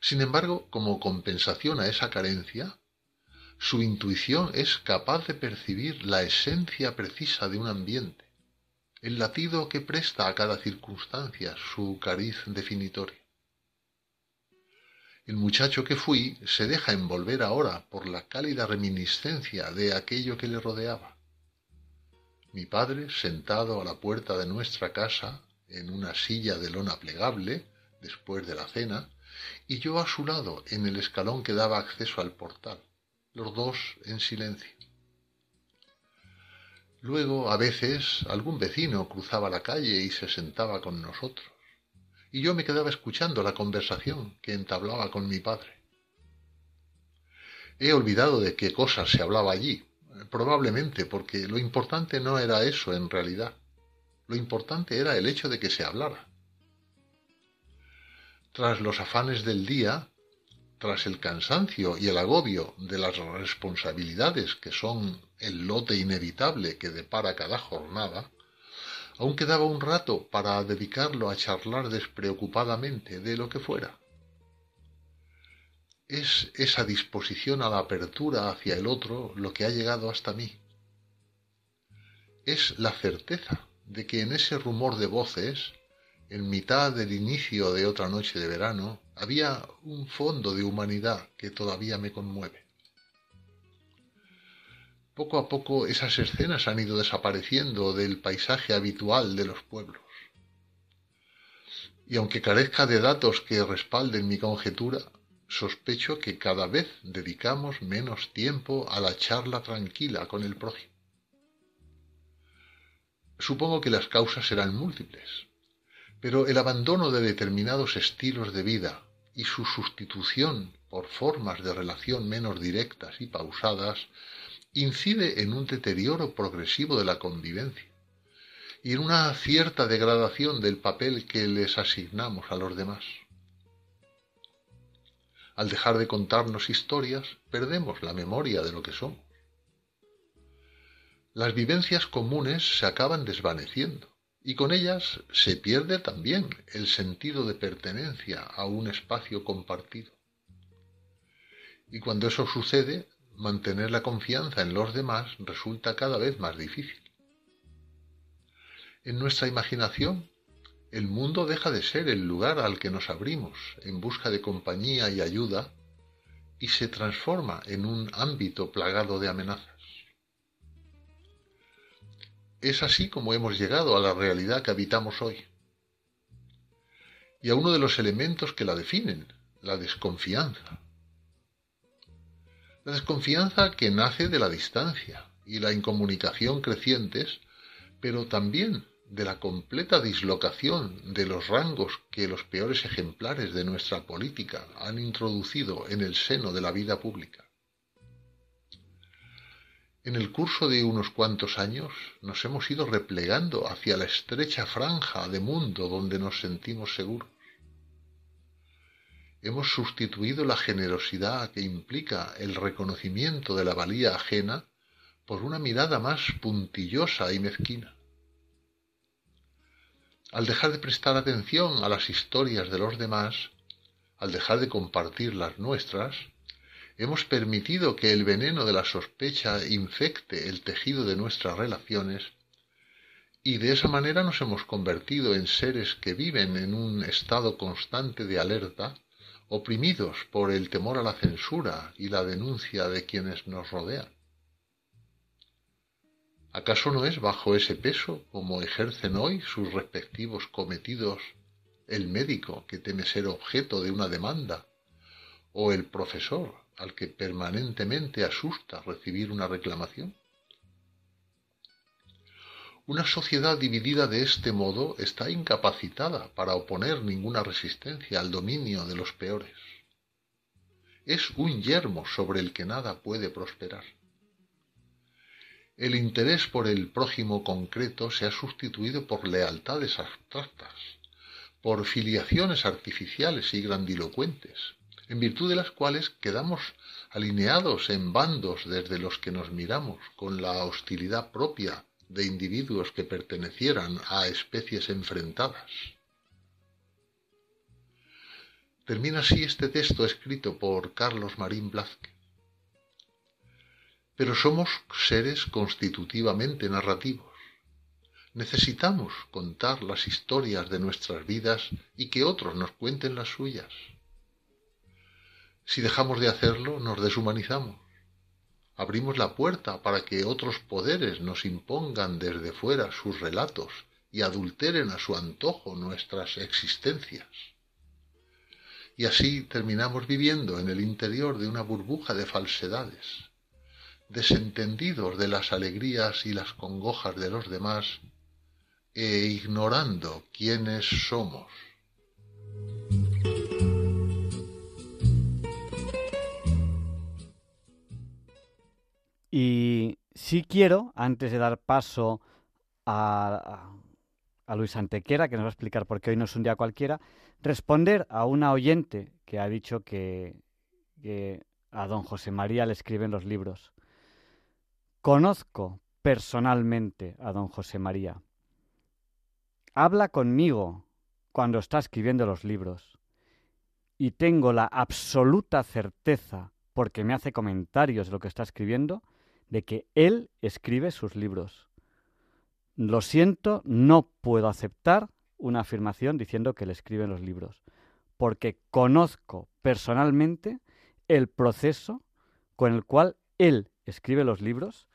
Sin embargo, como compensación a esa carencia, su intuición es capaz de percibir la esencia precisa de un ambiente el latido que presta a cada circunstancia su cariz definitorio. El muchacho que fui se deja envolver ahora por la cálida reminiscencia de aquello que le rodeaba. Mi padre, sentado a la puerta de nuestra casa, en una silla de lona plegable, después de la cena, y yo a su lado en el escalón que daba acceso al portal, los dos en silencio. Luego, a veces, algún vecino cruzaba la calle y se sentaba con nosotros y yo me quedaba escuchando la conversación que entablaba con mi padre. He olvidado de qué cosas se hablaba allí, probablemente porque lo importante no era eso en realidad. Lo importante era el hecho de que se hablara. Tras los afanes del día, tras el cansancio y el agobio de las responsabilidades que son el lote inevitable que depara cada jornada, Aún quedaba un rato para dedicarlo a charlar despreocupadamente de lo que fuera. Es esa disposición a la apertura hacia el otro lo que ha llegado hasta mí. Es la certeza de que en ese rumor de voces, en mitad del inicio de otra noche de verano, había un fondo de humanidad que todavía me conmueve. Poco a poco esas escenas han ido desapareciendo del paisaje habitual de los pueblos. Y aunque carezca de datos que respalden mi conjetura, sospecho que cada vez dedicamos menos tiempo a la charla tranquila con el prójimo. Supongo que las causas serán múltiples, pero el abandono de determinados estilos de vida y su sustitución por formas de relación menos directas y pausadas incide en un deterioro progresivo de la convivencia y en una cierta degradación del papel que les asignamos a los demás. Al dejar de contarnos historias, perdemos la memoria de lo que somos. Las vivencias comunes se acaban desvaneciendo y con ellas se pierde también el sentido de pertenencia a un espacio compartido. Y cuando eso sucede, mantener la confianza en los demás resulta cada vez más difícil. En nuestra imaginación, el mundo deja de ser el lugar al que nos abrimos en busca de compañía y ayuda y se transforma en un ámbito plagado de amenazas. Es así como hemos llegado a la realidad que habitamos hoy y a uno de los elementos que la definen, la desconfianza. La desconfianza que nace de la distancia y la incomunicación crecientes, pero también de la completa dislocación de los rangos que los peores ejemplares de nuestra política han introducido en el seno de la vida pública. En el curso de unos cuantos años nos hemos ido replegando hacia la estrecha franja de mundo donde nos sentimos seguros hemos sustituido la generosidad que implica el reconocimiento de la valía ajena por una mirada más puntillosa y mezquina. Al dejar de prestar atención a las historias de los demás, al dejar de compartir las nuestras, hemos permitido que el veneno de la sospecha infecte el tejido de nuestras relaciones y de esa manera nos hemos convertido en seres que viven en un estado constante de alerta oprimidos por el temor a la censura y la denuncia de quienes nos rodean. ¿Acaso no es bajo ese peso como ejercen hoy sus respectivos cometidos el médico que teme ser objeto de una demanda o el profesor al que permanentemente asusta recibir una reclamación? Una sociedad dividida de este modo está incapacitada para oponer ninguna resistencia al dominio de los peores. Es un yermo sobre el que nada puede prosperar. El interés por el prójimo concreto se ha sustituido por lealtades abstractas, por filiaciones artificiales y grandilocuentes, en virtud de las cuales quedamos alineados en bandos desde los que nos miramos con la hostilidad propia de individuos que pertenecieran a especies enfrentadas. Termina así este texto escrito por Carlos Marín Blázquez. Pero somos seres constitutivamente narrativos. Necesitamos contar las historias de nuestras vidas y que otros nos cuenten las suyas. Si dejamos de hacerlo, nos deshumanizamos. Abrimos la puerta para que otros poderes nos impongan desde fuera sus relatos y adulteren a su antojo nuestras existencias. Y así terminamos viviendo en el interior de una burbuja de falsedades, desentendidos de las alegrías y las congojas de los demás e ignorando quiénes somos. Y si quiero, antes de dar paso a, a, Luis Antequera, que nos va a explicar por qué hoy no es un día cualquiera, responder a una oyente que ha dicho que, que a don José María le escriben los libros. Conozco personalmente a don José María. Habla conmigo cuando está escribiendo los libros. Y tengo la absoluta certeza, porque me hace comentarios de lo que está escribiendo, de que él escribe sus libros. Lo siento, no puedo aceptar una afirmación diciendo que él escribe los libros, porque conozco personalmente el proceso con el cual él escribe los libros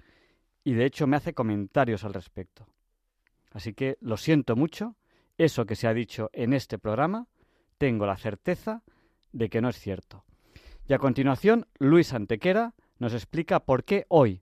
y de hecho me hace comentarios al respecto. Así que lo siento mucho, eso que se ha dicho en este programa, tengo la certeza de que no es cierto. Y a continuación, Luis Antequera nos explica por qué hoy,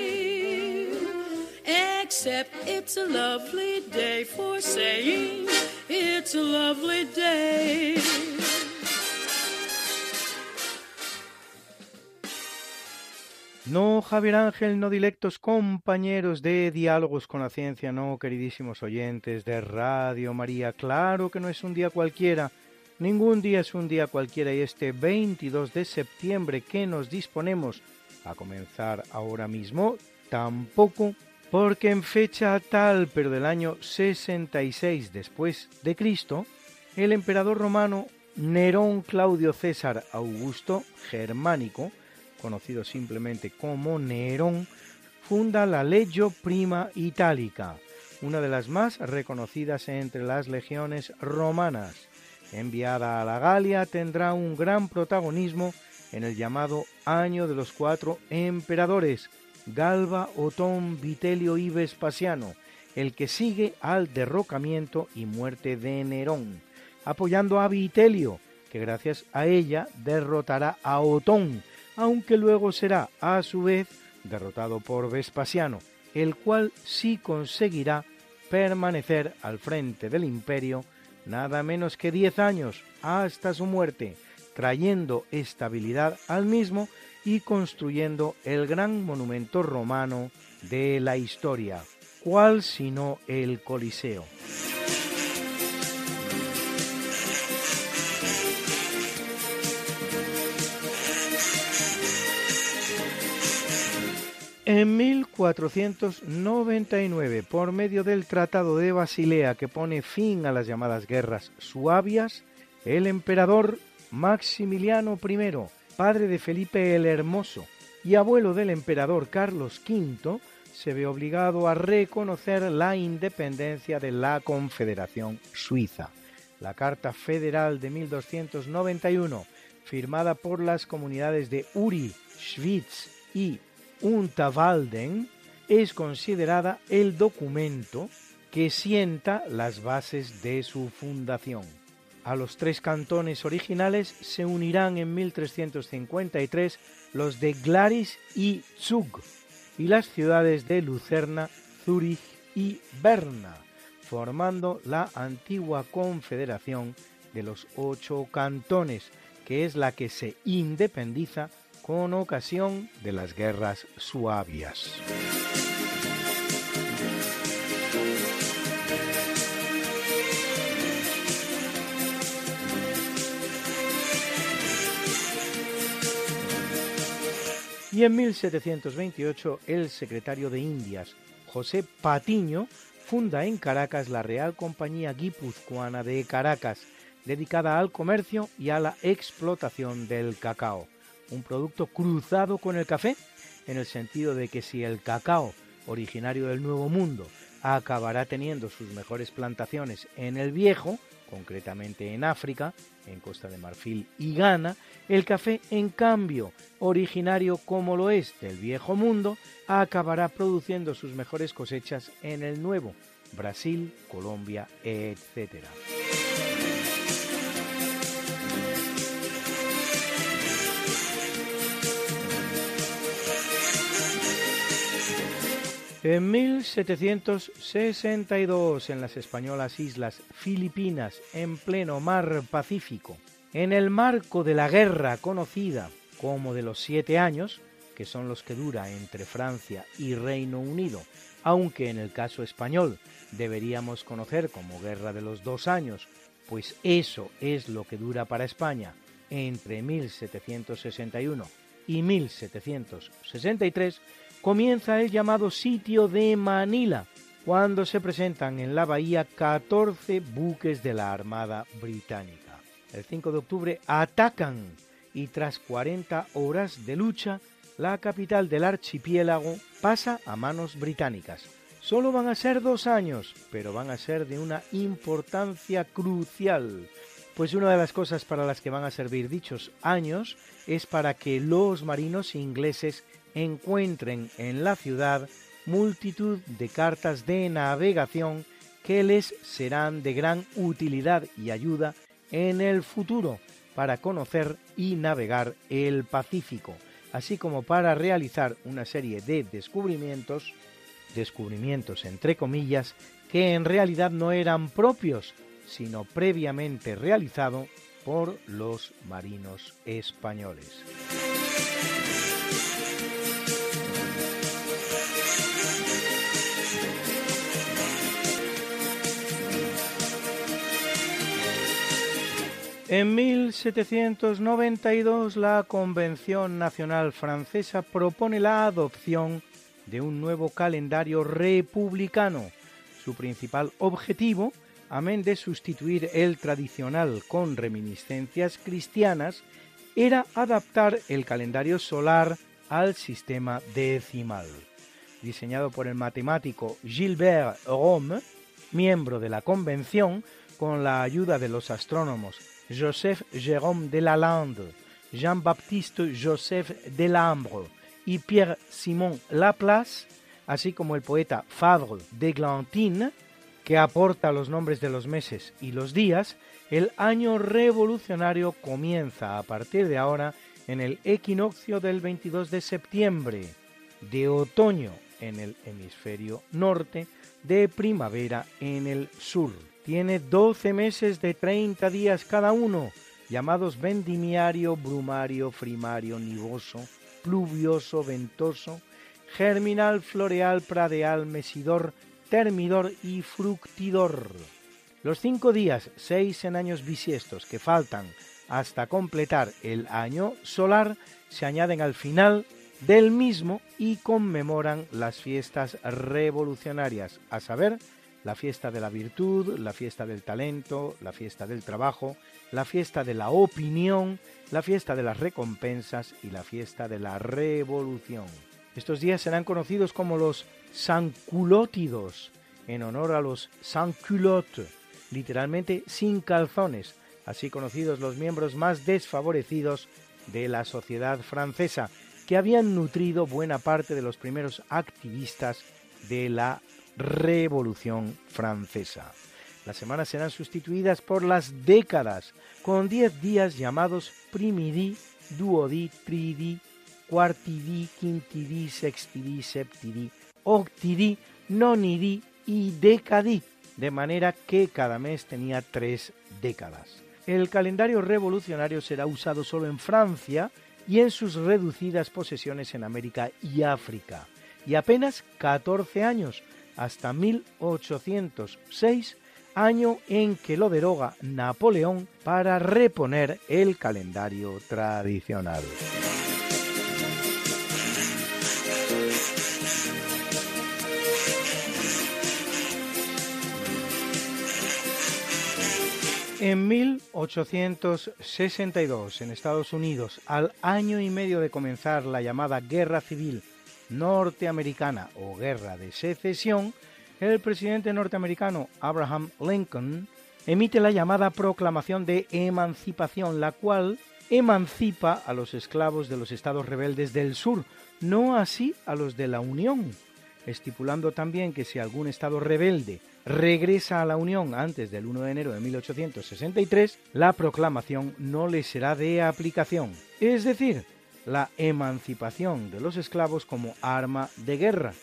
it's a lovely day for saying it's a lovely day. No, Javier Ángel, no directos compañeros de Diálogos con la Ciencia, no, queridísimos oyentes de Radio María. Claro que no es un día cualquiera, ningún día es un día cualquiera y este 22 de septiembre que nos disponemos a comenzar ahora mismo, tampoco porque en fecha tal, pero del año 66 después de Cristo, el emperador romano Nerón Claudio César Augusto Germánico, conocido simplemente como Nerón, funda la Legio Prima Itálica, una de las más reconocidas entre las legiones romanas. Enviada a la Galia, tendrá un gran protagonismo en el llamado Año de los Cuatro Emperadores, Galba, Otón, Vitelio y Vespasiano, el que sigue al derrocamiento y muerte de Nerón, apoyando a Vitelio, que gracias a ella derrotará a Otón, aunque luego será a su vez derrotado por Vespasiano, el cual sí conseguirá permanecer al frente del imperio nada menos que diez años hasta su muerte, trayendo estabilidad al mismo y construyendo el gran monumento romano de la historia. ¿Cuál sino el Coliseo? En 1499, por medio del Tratado de Basilea que pone fin a las llamadas guerras suavias, el emperador Maximiliano I padre de Felipe el Hermoso y abuelo del emperador Carlos V, se ve obligado a reconocer la independencia de la Confederación Suiza. La Carta Federal de 1291, firmada por las comunidades de Uri, Schwyz y Unterwalden, es considerada el documento que sienta las bases de su fundación. A los tres cantones originales se unirán en 1353 los de Glaris y Zug y las ciudades de Lucerna, Zúrich y Berna, formando la antigua confederación de los ocho cantones, que es la que se independiza con ocasión de las guerras suavias. Y en 1728 el secretario de Indias, José Patiño, funda en Caracas la Real Compañía Guipuzcoana de Caracas, dedicada al comercio y a la explotación del cacao, un producto cruzado con el café, en el sentido de que si el cacao, originario del Nuevo Mundo, acabará teniendo sus mejores plantaciones en el Viejo, concretamente en África, en Costa de Marfil y Ghana, el café, en cambio, originario como lo es del viejo mundo, acabará produciendo sus mejores cosechas en el nuevo, Brasil, Colombia, etc. En 1762, en las españolas islas Filipinas, en pleno mar Pacífico, en el marco de la guerra conocida como de los siete años, que son los que dura entre Francia y Reino Unido, aunque en el caso español deberíamos conocer como guerra de los dos años, pues eso es lo que dura para España entre 1761 y 1763, comienza el llamado sitio de Manila, cuando se presentan en la bahía 14 buques de la Armada Británica. El 5 de octubre atacan y tras 40 horas de lucha, la capital del archipiélago pasa a manos británicas. Solo van a ser dos años, pero van a ser de una importancia crucial, pues una de las cosas para las que van a servir dichos años es para que los marinos ingleses encuentren en la ciudad multitud de cartas de navegación que les serán de gran utilidad y ayuda en el futuro para conocer y navegar el Pacífico, así como para realizar una serie de descubrimientos, descubrimientos entre comillas, que en realidad no eran propios, sino previamente realizado por los marinos españoles. En 1792 la Convención Nacional Francesa propone la adopción de un nuevo calendario republicano. Su principal objetivo, amén de sustituir el tradicional con reminiscencias cristianas, era adaptar el calendario solar al sistema decimal. Diseñado por el matemático Gilbert Rome, miembro de la Convención, con la ayuda de los astrónomos Joseph Jérôme Delalande, Jean-Baptiste Joseph Delambre y Pierre-Simon Laplace, así como el poeta Favre d'Eglantine, que aporta los nombres de los meses y los días, el año revolucionario comienza a partir de ahora en el equinoccio del 22 de septiembre, de otoño en el hemisferio norte, de primavera en el sur. Tiene 12 meses de 30 días cada uno, llamados vendimiario, brumario, frimario, nivoso, pluvioso, ventoso, germinal, floreal, pradeal, mesidor, termidor y fructidor. Los cinco días, seis en años bisiestos que faltan hasta completar el año solar, se añaden al final del mismo y conmemoran las fiestas revolucionarias, a saber, la fiesta de la virtud, la fiesta del talento, la fiesta del trabajo, la fiesta de la opinión, la fiesta de las recompensas y la fiesta de la revolución. Estos días serán conocidos como los Sanculótidos, en honor a los Sans-Culottes, literalmente sin calzones, así conocidos los miembros más desfavorecidos de la sociedad francesa, que habían nutrido buena parte de los primeros activistas de la Revolución Francesa. Las semanas serán sustituidas por las décadas, con diez días llamados primidi, duodi, tridi, quartidi, quintidi, sextidi, septidi, octidi, nonidi y decadi, de manera que cada mes tenía tres décadas. El calendario revolucionario será usado solo en Francia y en sus reducidas posesiones en América y África, y apenas 14 años, hasta 1806, año en que lo deroga Napoleón para reponer el calendario tradicional. En 1862, en Estados Unidos, al año y medio de comenzar la llamada Guerra Civil Norteamericana o Guerra de Secesión, el presidente norteamericano Abraham Lincoln emite la llamada Proclamación de Emancipación, la cual emancipa a los esclavos de los estados rebeldes del sur, no así a los de la Unión, estipulando también que si algún estado rebelde regresa a la Unión antes del 1 de enero de 1863, la proclamación no le será de aplicación, es decir, la emancipación de los esclavos como arma de guerra.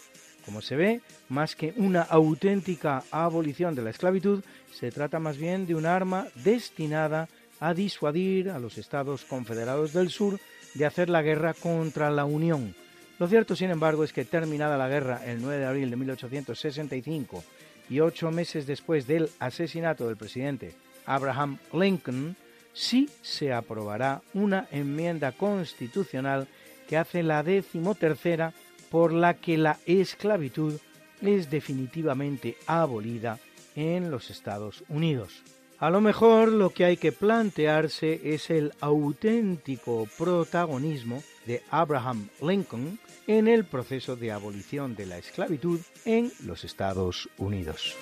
Como se ve, más que una auténtica abolición de la esclavitud, se trata más bien de un arma destinada a disuadir a los estados confederados del sur de hacer la guerra contra la Unión. Lo cierto, sin embargo, es que terminada la guerra el 9 de abril de 1865 y ocho meses después del asesinato del presidente Abraham Lincoln, sí se aprobará una enmienda constitucional que hace la decimotercera por la que la esclavitud es definitivamente abolida en los Estados Unidos. A lo mejor lo que hay que plantearse es el auténtico protagonismo de Abraham Lincoln en el proceso de abolición de la esclavitud en los Estados Unidos.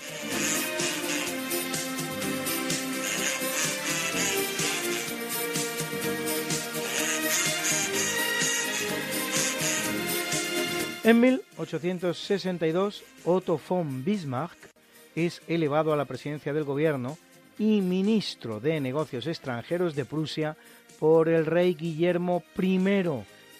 En 1862, Otto von Bismarck es elevado a la presidencia del gobierno y ministro de Negocios Extranjeros de Prusia por el rey Guillermo I,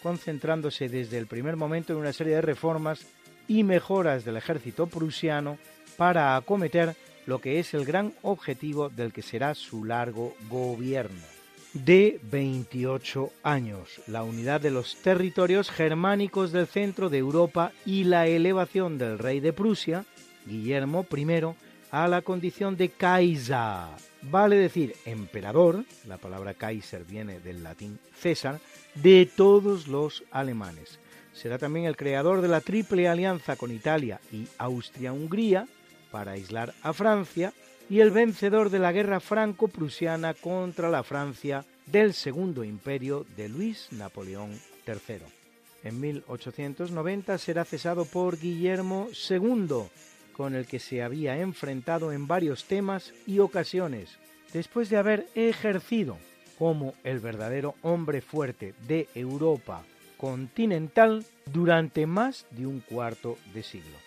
concentrándose desde el primer momento en una serie de reformas y mejoras del ejército prusiano para acometer lo que es el gran objetivo del que será su largo gobierno. De 28 años, la unidad de los territorios germánicos del centro de Europa y la elevación del rey de Prusia, Guillermo I, a la condición de Kaiser. Vale decir emperador, la palabra Kaiser viene del latín César, de todos los alemanes. Será también el creador de la triple alianza con Italia y Austria-Hungría para aislar a Francia y el vencedor de la guerra franco-prusiana contra la Francia del Segundo Imperio de Luis Napoleón III. En 1890 será cesado por Guillermo II, con el que se había enfrentado en varios temas y ocasiones, después de haber ejercido como el verdadero hombre fuerte de Europa continental durante más de un cuarto de siglo.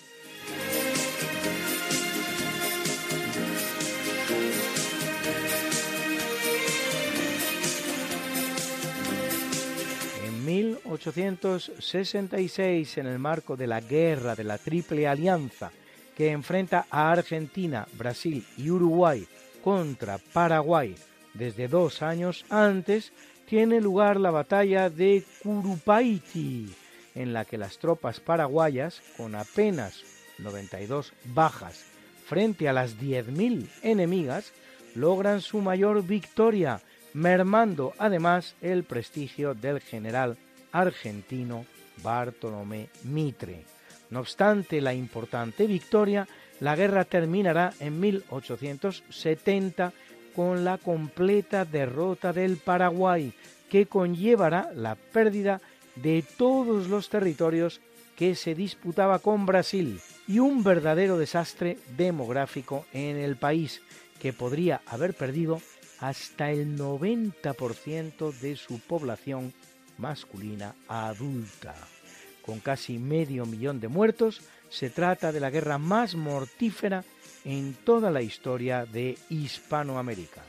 1866, en el marco de la Guerra de la Triple Alianza que enfrenta a Argentina, Brasil y Uruguay contra Paraguay desde dos años antes, tiene lugar la batalla de Curupaiti, en la que las tropas paraguayas, con apenas 92 bajas frente a las 10.000 enemigas, logran su mayor victoria, mermando además el prestigio del general argentino Bartolomé Mitre. No obstante la importante victoria, la guerra terminará en 1870 con la completa derrota del Paraguay, que conllevará la pérdida de todos los territorios que se disputaba con Brasil y un verdadero desastre demográfico en el país, que podría haber perdido hasta el 90% de su población masculina adulta. Con casi medio millón de muertos, se trata de la guerra más mortífera en toda la historia de Hispanoamérica.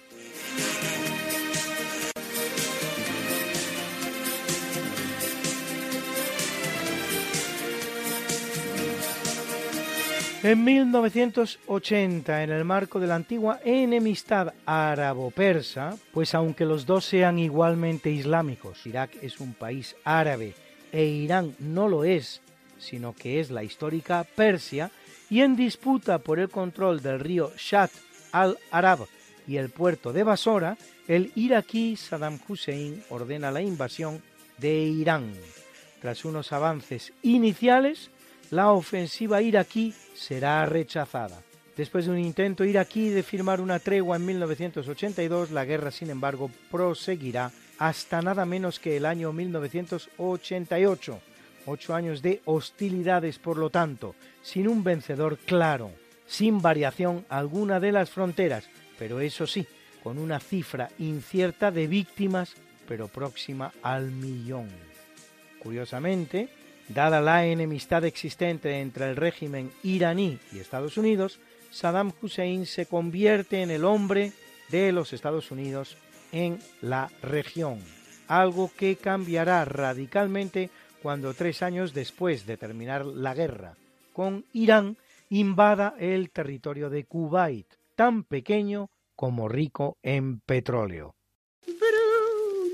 En 1980, en el marco de la antigua enemistad árabo-persa, pues aunque los dos sean igualmente islámicos, Irak es un país árabe e Irán no lo es, sino que es la histórica Persia, y en disputa por el control del río Shat al-Arab y el puerto de Basora, el iraquí Saddam Hussein ordena la invasión de Irán. Tras unos avances iniciales, la ofensiva iraquí será rechazada. Después de un intento iraquí de firmar una tregua en 1982, la guerra, sin embargo, proseguirá hasta nada menos que el año 1988. Ocho años de hostilidades, por lo tanto, sin un vencedor claro, sin variación alguna de las fronteras, pero eso sí, con una cifra incierta de víctimas, pero próxima al millón. Curiosamente, dada la enemistad existente entre el régimen iraní y Estados Unidos, Saddam Hussein se convierte en el hombre de los Estados Unidos en la región, algo que cambiará radicalmente cuando tres años después de terminar la guerra con Irán invada el territorio de Kuwait, tan pequeño como rico en petróleo.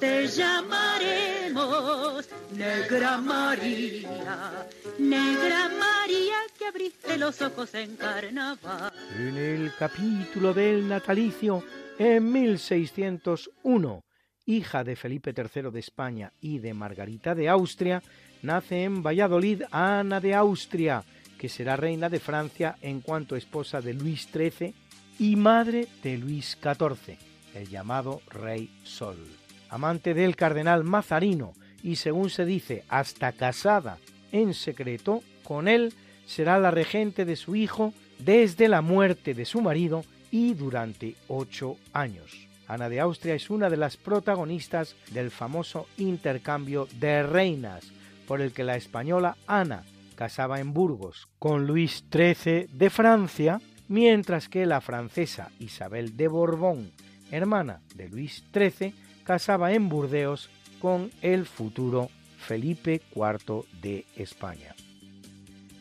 Te llamaremos Negra María, Negra María que abriste los ojos en carnaval. En el capítulo del natalicio, en 1601, hija de Felipe III de España y de Margarita de Austria, nace en Valladolid Ana de Austria, que será reina de Francia en cuanto esposa de Luis XIII y madre de Luis XIV, el llamado Rey Sol. Amante del cardenal Mazarino y según se dice hasta casada en secreto con él, será la regente de su hijo desde la muerte de su marido y durante ocho años. Ana de Austria es una de las protagonistas del famoso intercambio de reinas, por el que la española Ana casaba en Burgos con Luis XIII de Francia mientras que la francesa Isabel de Borbón, hermana de Luis XIII, casaba en Burdeos con el futuro Felipe IV de España.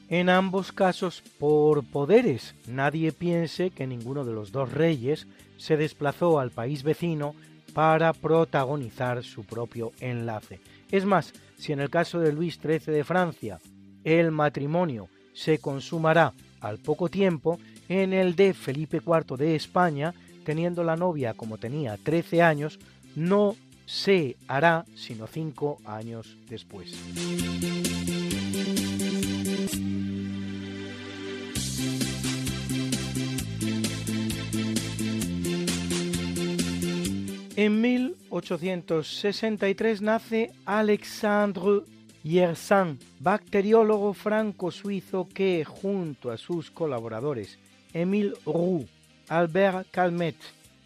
En ambos casos, por poderes, nadie piense que ninguno de los dos reyes se desplazó al país vecino para protagonizar su propio enlace. Es más, si en el caso de Luis XIII de Francia el matrimonio se consumará al poco tiempo, en el de Felipe IV de España, teniendo la novia como tenía 13 años, no se hará sino cinco años después. En 1863 nace Alexandre Yersin, bacteriólogo franco-suizo que, junto a sus colaboradores Émile Roux, Albert Calmet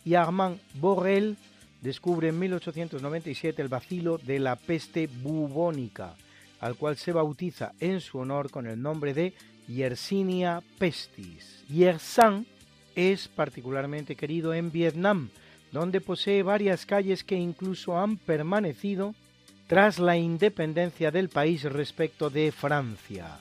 y Armand Borrell, descubre en 1897 el vacilo de la peste bubónica, al cual se bautiza en su honor con el nombre de Yersinia pestis. Yersin es particularmente querido en Vietnam, donde posee varias calles que incluso han permanecido tras la independencia del país respecto de Francia.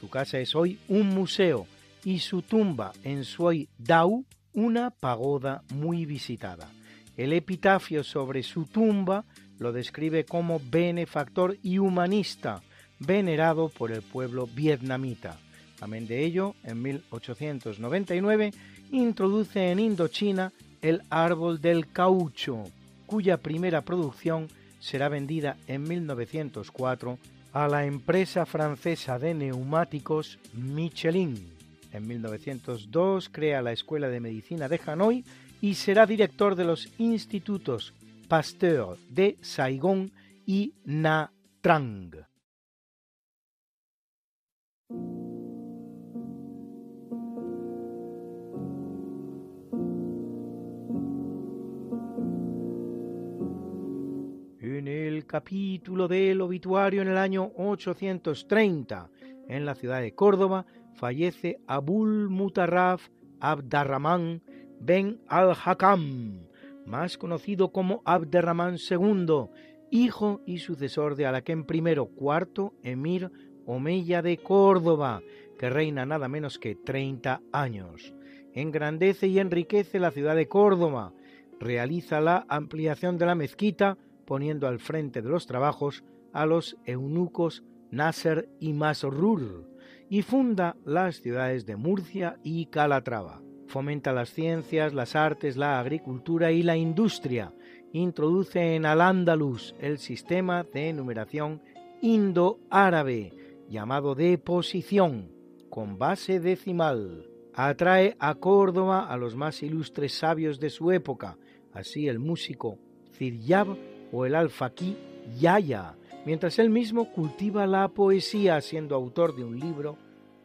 Su casa es hoy un museo y su tumba en Suoi Dau una pagoda muy visitada. El epitafio sobre su tumba lo describe como benefactor y humanista, venerado por el pueblo vietnamita. Amén de ello, en 1899 introduce en Indochina el árbol del caucho, cuya primera producción será vendida en 1904 a la empresa francesa de neumáticos Michelin. En 1902 crea la Escuela de Medicina de Hanoi y será director de los institutos Pasteur de Saigón y Na Trang. en el capítulo del obituario en el año 830, en la ciudad de Córdoba, fallece Abul Mutarraf Abdarrahman ben al-Hakam, más conocido como Abderrahman II, hijo y sucesor de Alaquén I, cuarto emir Omeya de Córdoba, que reina nada menos que 30 años. Engrandece y enriquece la ciudad de Córdoba, realiza la ampliación de la mezquita, poniendo al frente de los trabajos a los eunucos Nasser y Masrur, y funda las ciudades de Murcia y Calatrava. Fomenta las ciencias, las artes, la agricultura y la industria. Introduce en Al-Ándalus el sistema de numeración indo-árabe, llamado de posición, con base decimal. Atrae a Córdoba a los más ilustres sabios de su época, así el músico Ziryab o el alfaquí Yaya, mientras él mismo cultiva la poesía siendo autor de un libro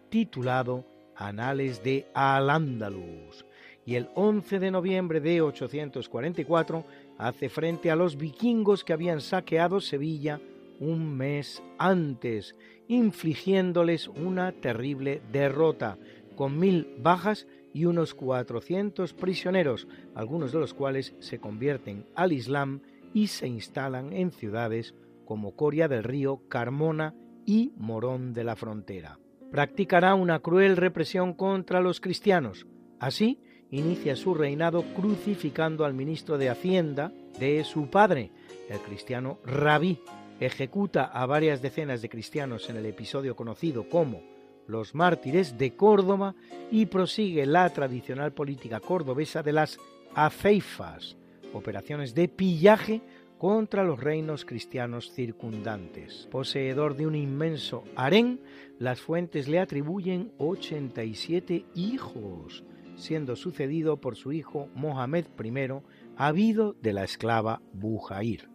titulado Anales de Al-Ándalus. Y el 11 de noviembre de 844 hace frente a los vikingos que habían saqueado Sevilla un mes antes, infligiéndoles una terrible derrota, con mil bajas y unos 400 prisioneros, algunos de los cuales se convierten al Islam y se instalan en ciudades como Coria del Río, Carmona y Morón de la Frontera. Practicará una cruel represión contra los cristianos. Así, inicia su reinado crucificando al ministro de Hacienda de su padre, el cristiano Rabí. Ejecuta a varias decenas de cristianos en el episodio conocido como los mártires de Córdoba y prosigue la tradicional política cordobesa de las aceifas, operaciones de pillaje contra los reinos cristianos circundantes. Poseedor de un inmenso harén, las fuentes le atribuyen 87 hijos, siendo sucedido por su hijo Mohamed I, habido de la esclava Bujair.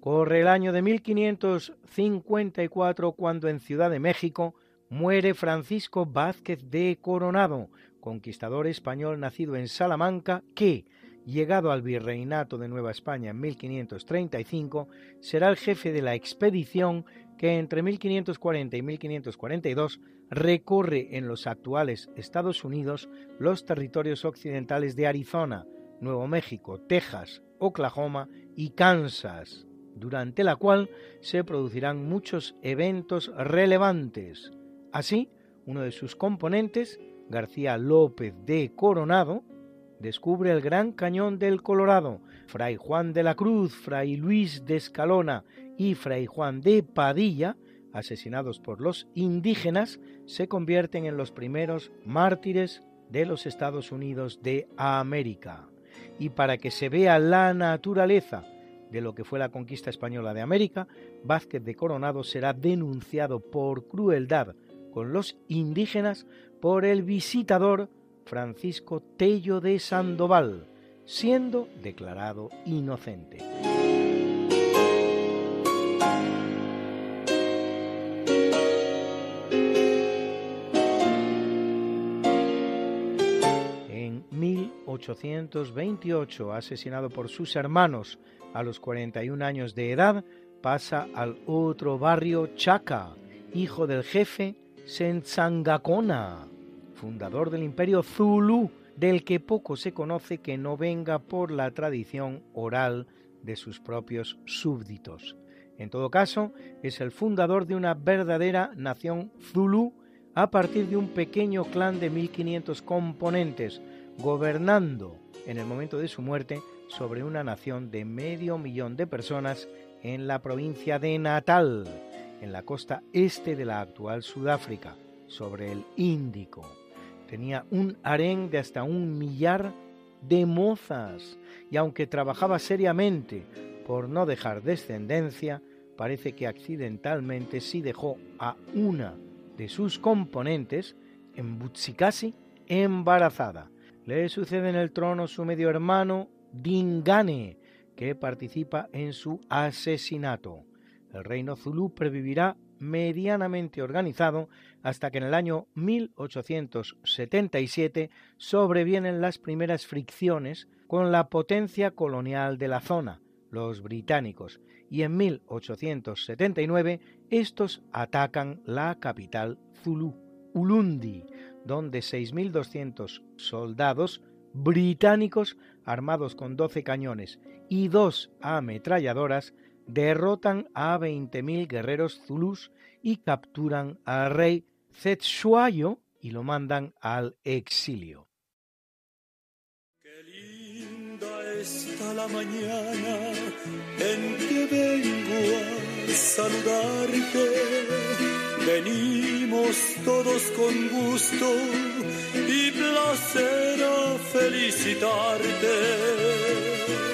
Corre el año de 1554 cuando en Ciudad de México muere Francisco Vázquez de Coronado, conquistador español nacido en Salamanca, que, llegado al virreinato de Nueva España en 1535, será el jefe de la expedición que entre 1540 y 1542 recorre en los actuales Estados Unidos los territorios occidentales de Arizona, Nuevo México, Texas, Oklahoma y Kansas, durante la cual se producirán muchos eventos relevantes, Así, uno de sus componentes, García López de Coronado, descubre el Gran Cañón del Colorado. Fray Juan de la Cruz, Fray Luis de Escalona y Fray Juan de Padilla, asesinados por los indígenas, se convierten en los primeros mártires de los Estados Unidos de América. Y para que se vea la naturaleza de lo que fue la conquista española de América, Vázquez de Coronado será denunciado por crueldad con los indígenas por el visitador Francisco Tello de Sandoval, siendo declarado inocente. En 1828, asesinado por sus hermanos a los 41 años de edad, pasa al otro barrio Chaca, hijo del jefe Senzangacona, fundador del imperio Zulu, del que poco se conoce que no venga por la tradición oral de sus propios súbditos. En todo caso, es el fundador de una verdadera nación Zulu a partir de un pequeño clan de 1500 componentes, gobernando en el momento de su muerte sobre una nación de medio millón de personas en la provincia de Natal, en la costa este de la actual Sudáfrica, sobre el Índico. Tenía un harén de hasta un millar de mozas y aunque trabajaba seriamente por no dejar descendencia, parece que accidentalmente sí dejó a una de sus componentes, en Butsikasi, embarazada. Le sucede en el trono su medio hermano Dingane, que participa en su asesinato. El reino zulú previvirá medianamente organizado hasta que en el año 1877 sobrevienen las primeras fricciones con la potencia colonial de la zona, los británicos, y en 1879 estos atacan la capital zulú, Ulundi, donde 6.200 soldados británicos armados con 12 cañones y dos ametralladoras derrotan a 20.000 guerreros zulus y capturan al rey Zetsuayo y lo mandan al exilio. Qué linda está la mañana en que vengo a saludarte. Venimos todos con gusto y placer a felicitarte.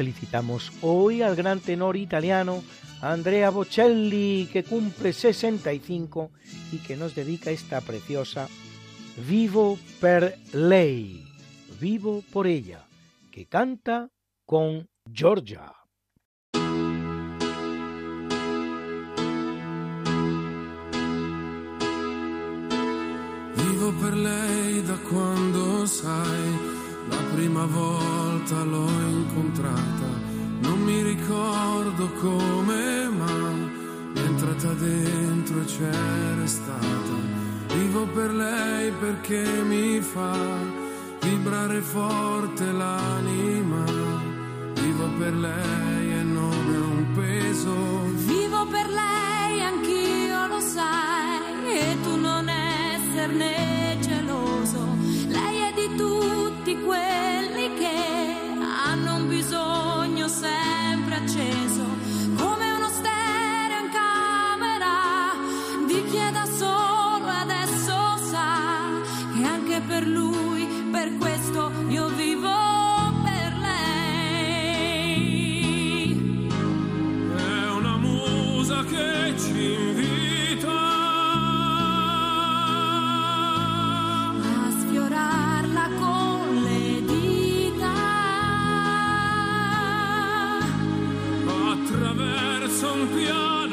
Felicitamos hoy al gran tenor italiano Andrea Bocelli, que cumple 65 y que nos dedica esta preciosa Vivo per lei, vivo por ella, que canta con Georgia. Vivo per lei da quando sai, prima volta l'ho incontrata, non mi ricordo come, ma è entrata dentro e c'era stata Vivo per lei perché mi fa vibrare forte l'anima. Vivo per lei e non è un peso. Vivo per lei, anch'io lo sai, e tu non esserne geloso. Tutti quelli che hanno un bisogno sempre acceso.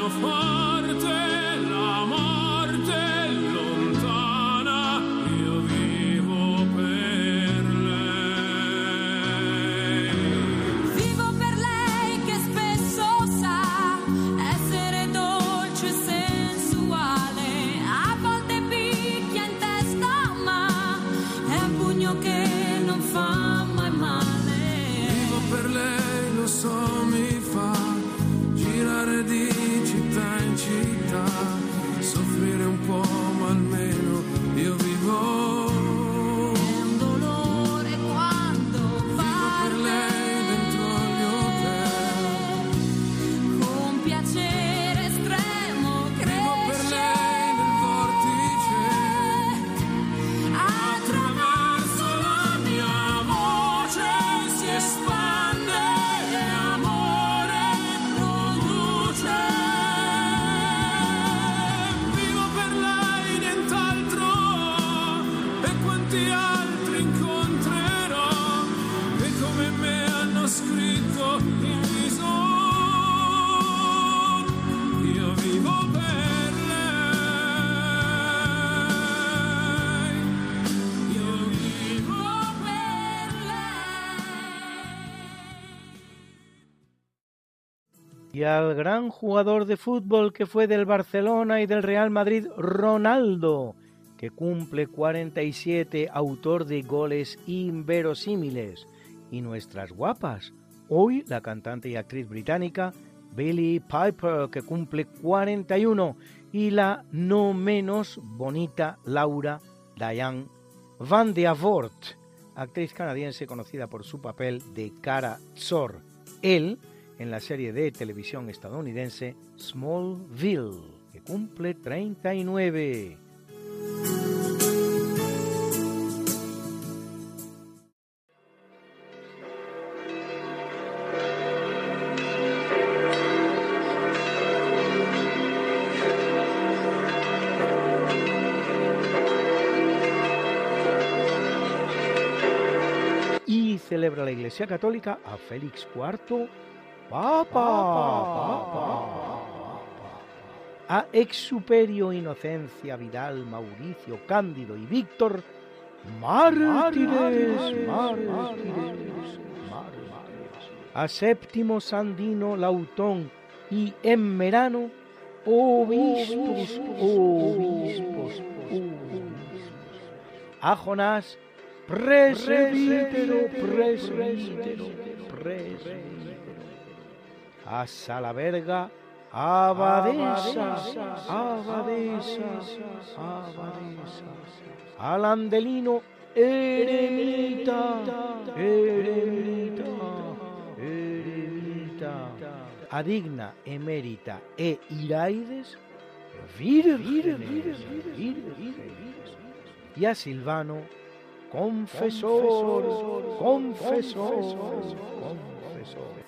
of al gran jugador de fútbol que fue del Barcelona y del Real Madrid, Ronaldo, que cumple 47, autor de goles inverosímiles, y nuestras guapas, hoy la cantante y actriz británica Billie Piper, que cumple 41, y la no menos bonita Laura Diane Van de Avort, actriz canadiense conocida por su papel de Cara Zor. Él en la serie de televisión estadounidense Smallville, que cumple 39. celebra la Iglesia Católica a Félix IV a Exuperio, Inocencia, Vidal, Mauricio, Cándido y Víctor, mártires, mártires, a Séptimo, Sandino, Lautón y Emmerano, obispos, obispos, a Jonás, presbítero, presbítero, presbítero, a Salaverga, abadesa, abadesa, abadesa, al Andelino, eremita, eremita, eremita, a Digna, emérita e Iraides, vírgenes, y a Silvano, confesor, confesor, confesor.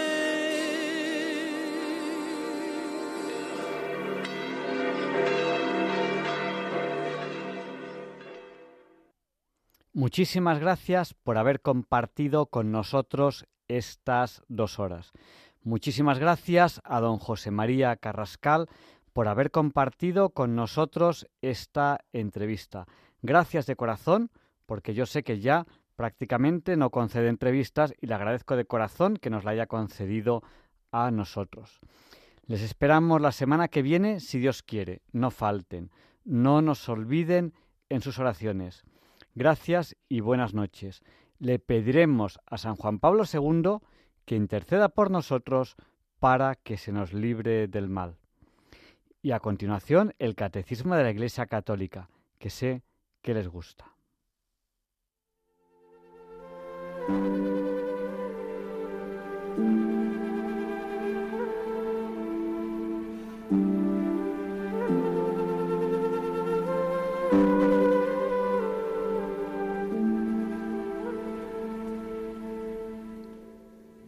Muchísimas gracias por haber compartido con nosotros estas dos horas. Muchísimas gracias a don José María Carrascal por haber compartido con nosotros esta entrevista. Gracias de corazón, porque yo sé que ya prácticamente no concede entrevistas y le agradezco de corazón que nos la haya concedido a nosotros. Les esperamos la semana que viene, si Dios quiere. No falten. No nos olviden en sus oraciones. Gracias y buenas noches. Le pediremos a San Juan Pablo II que interceda por nosotros para que se nos libre del mal. Y a continuación el Catecismo de la Iglesia Católica, que sé que les gusta.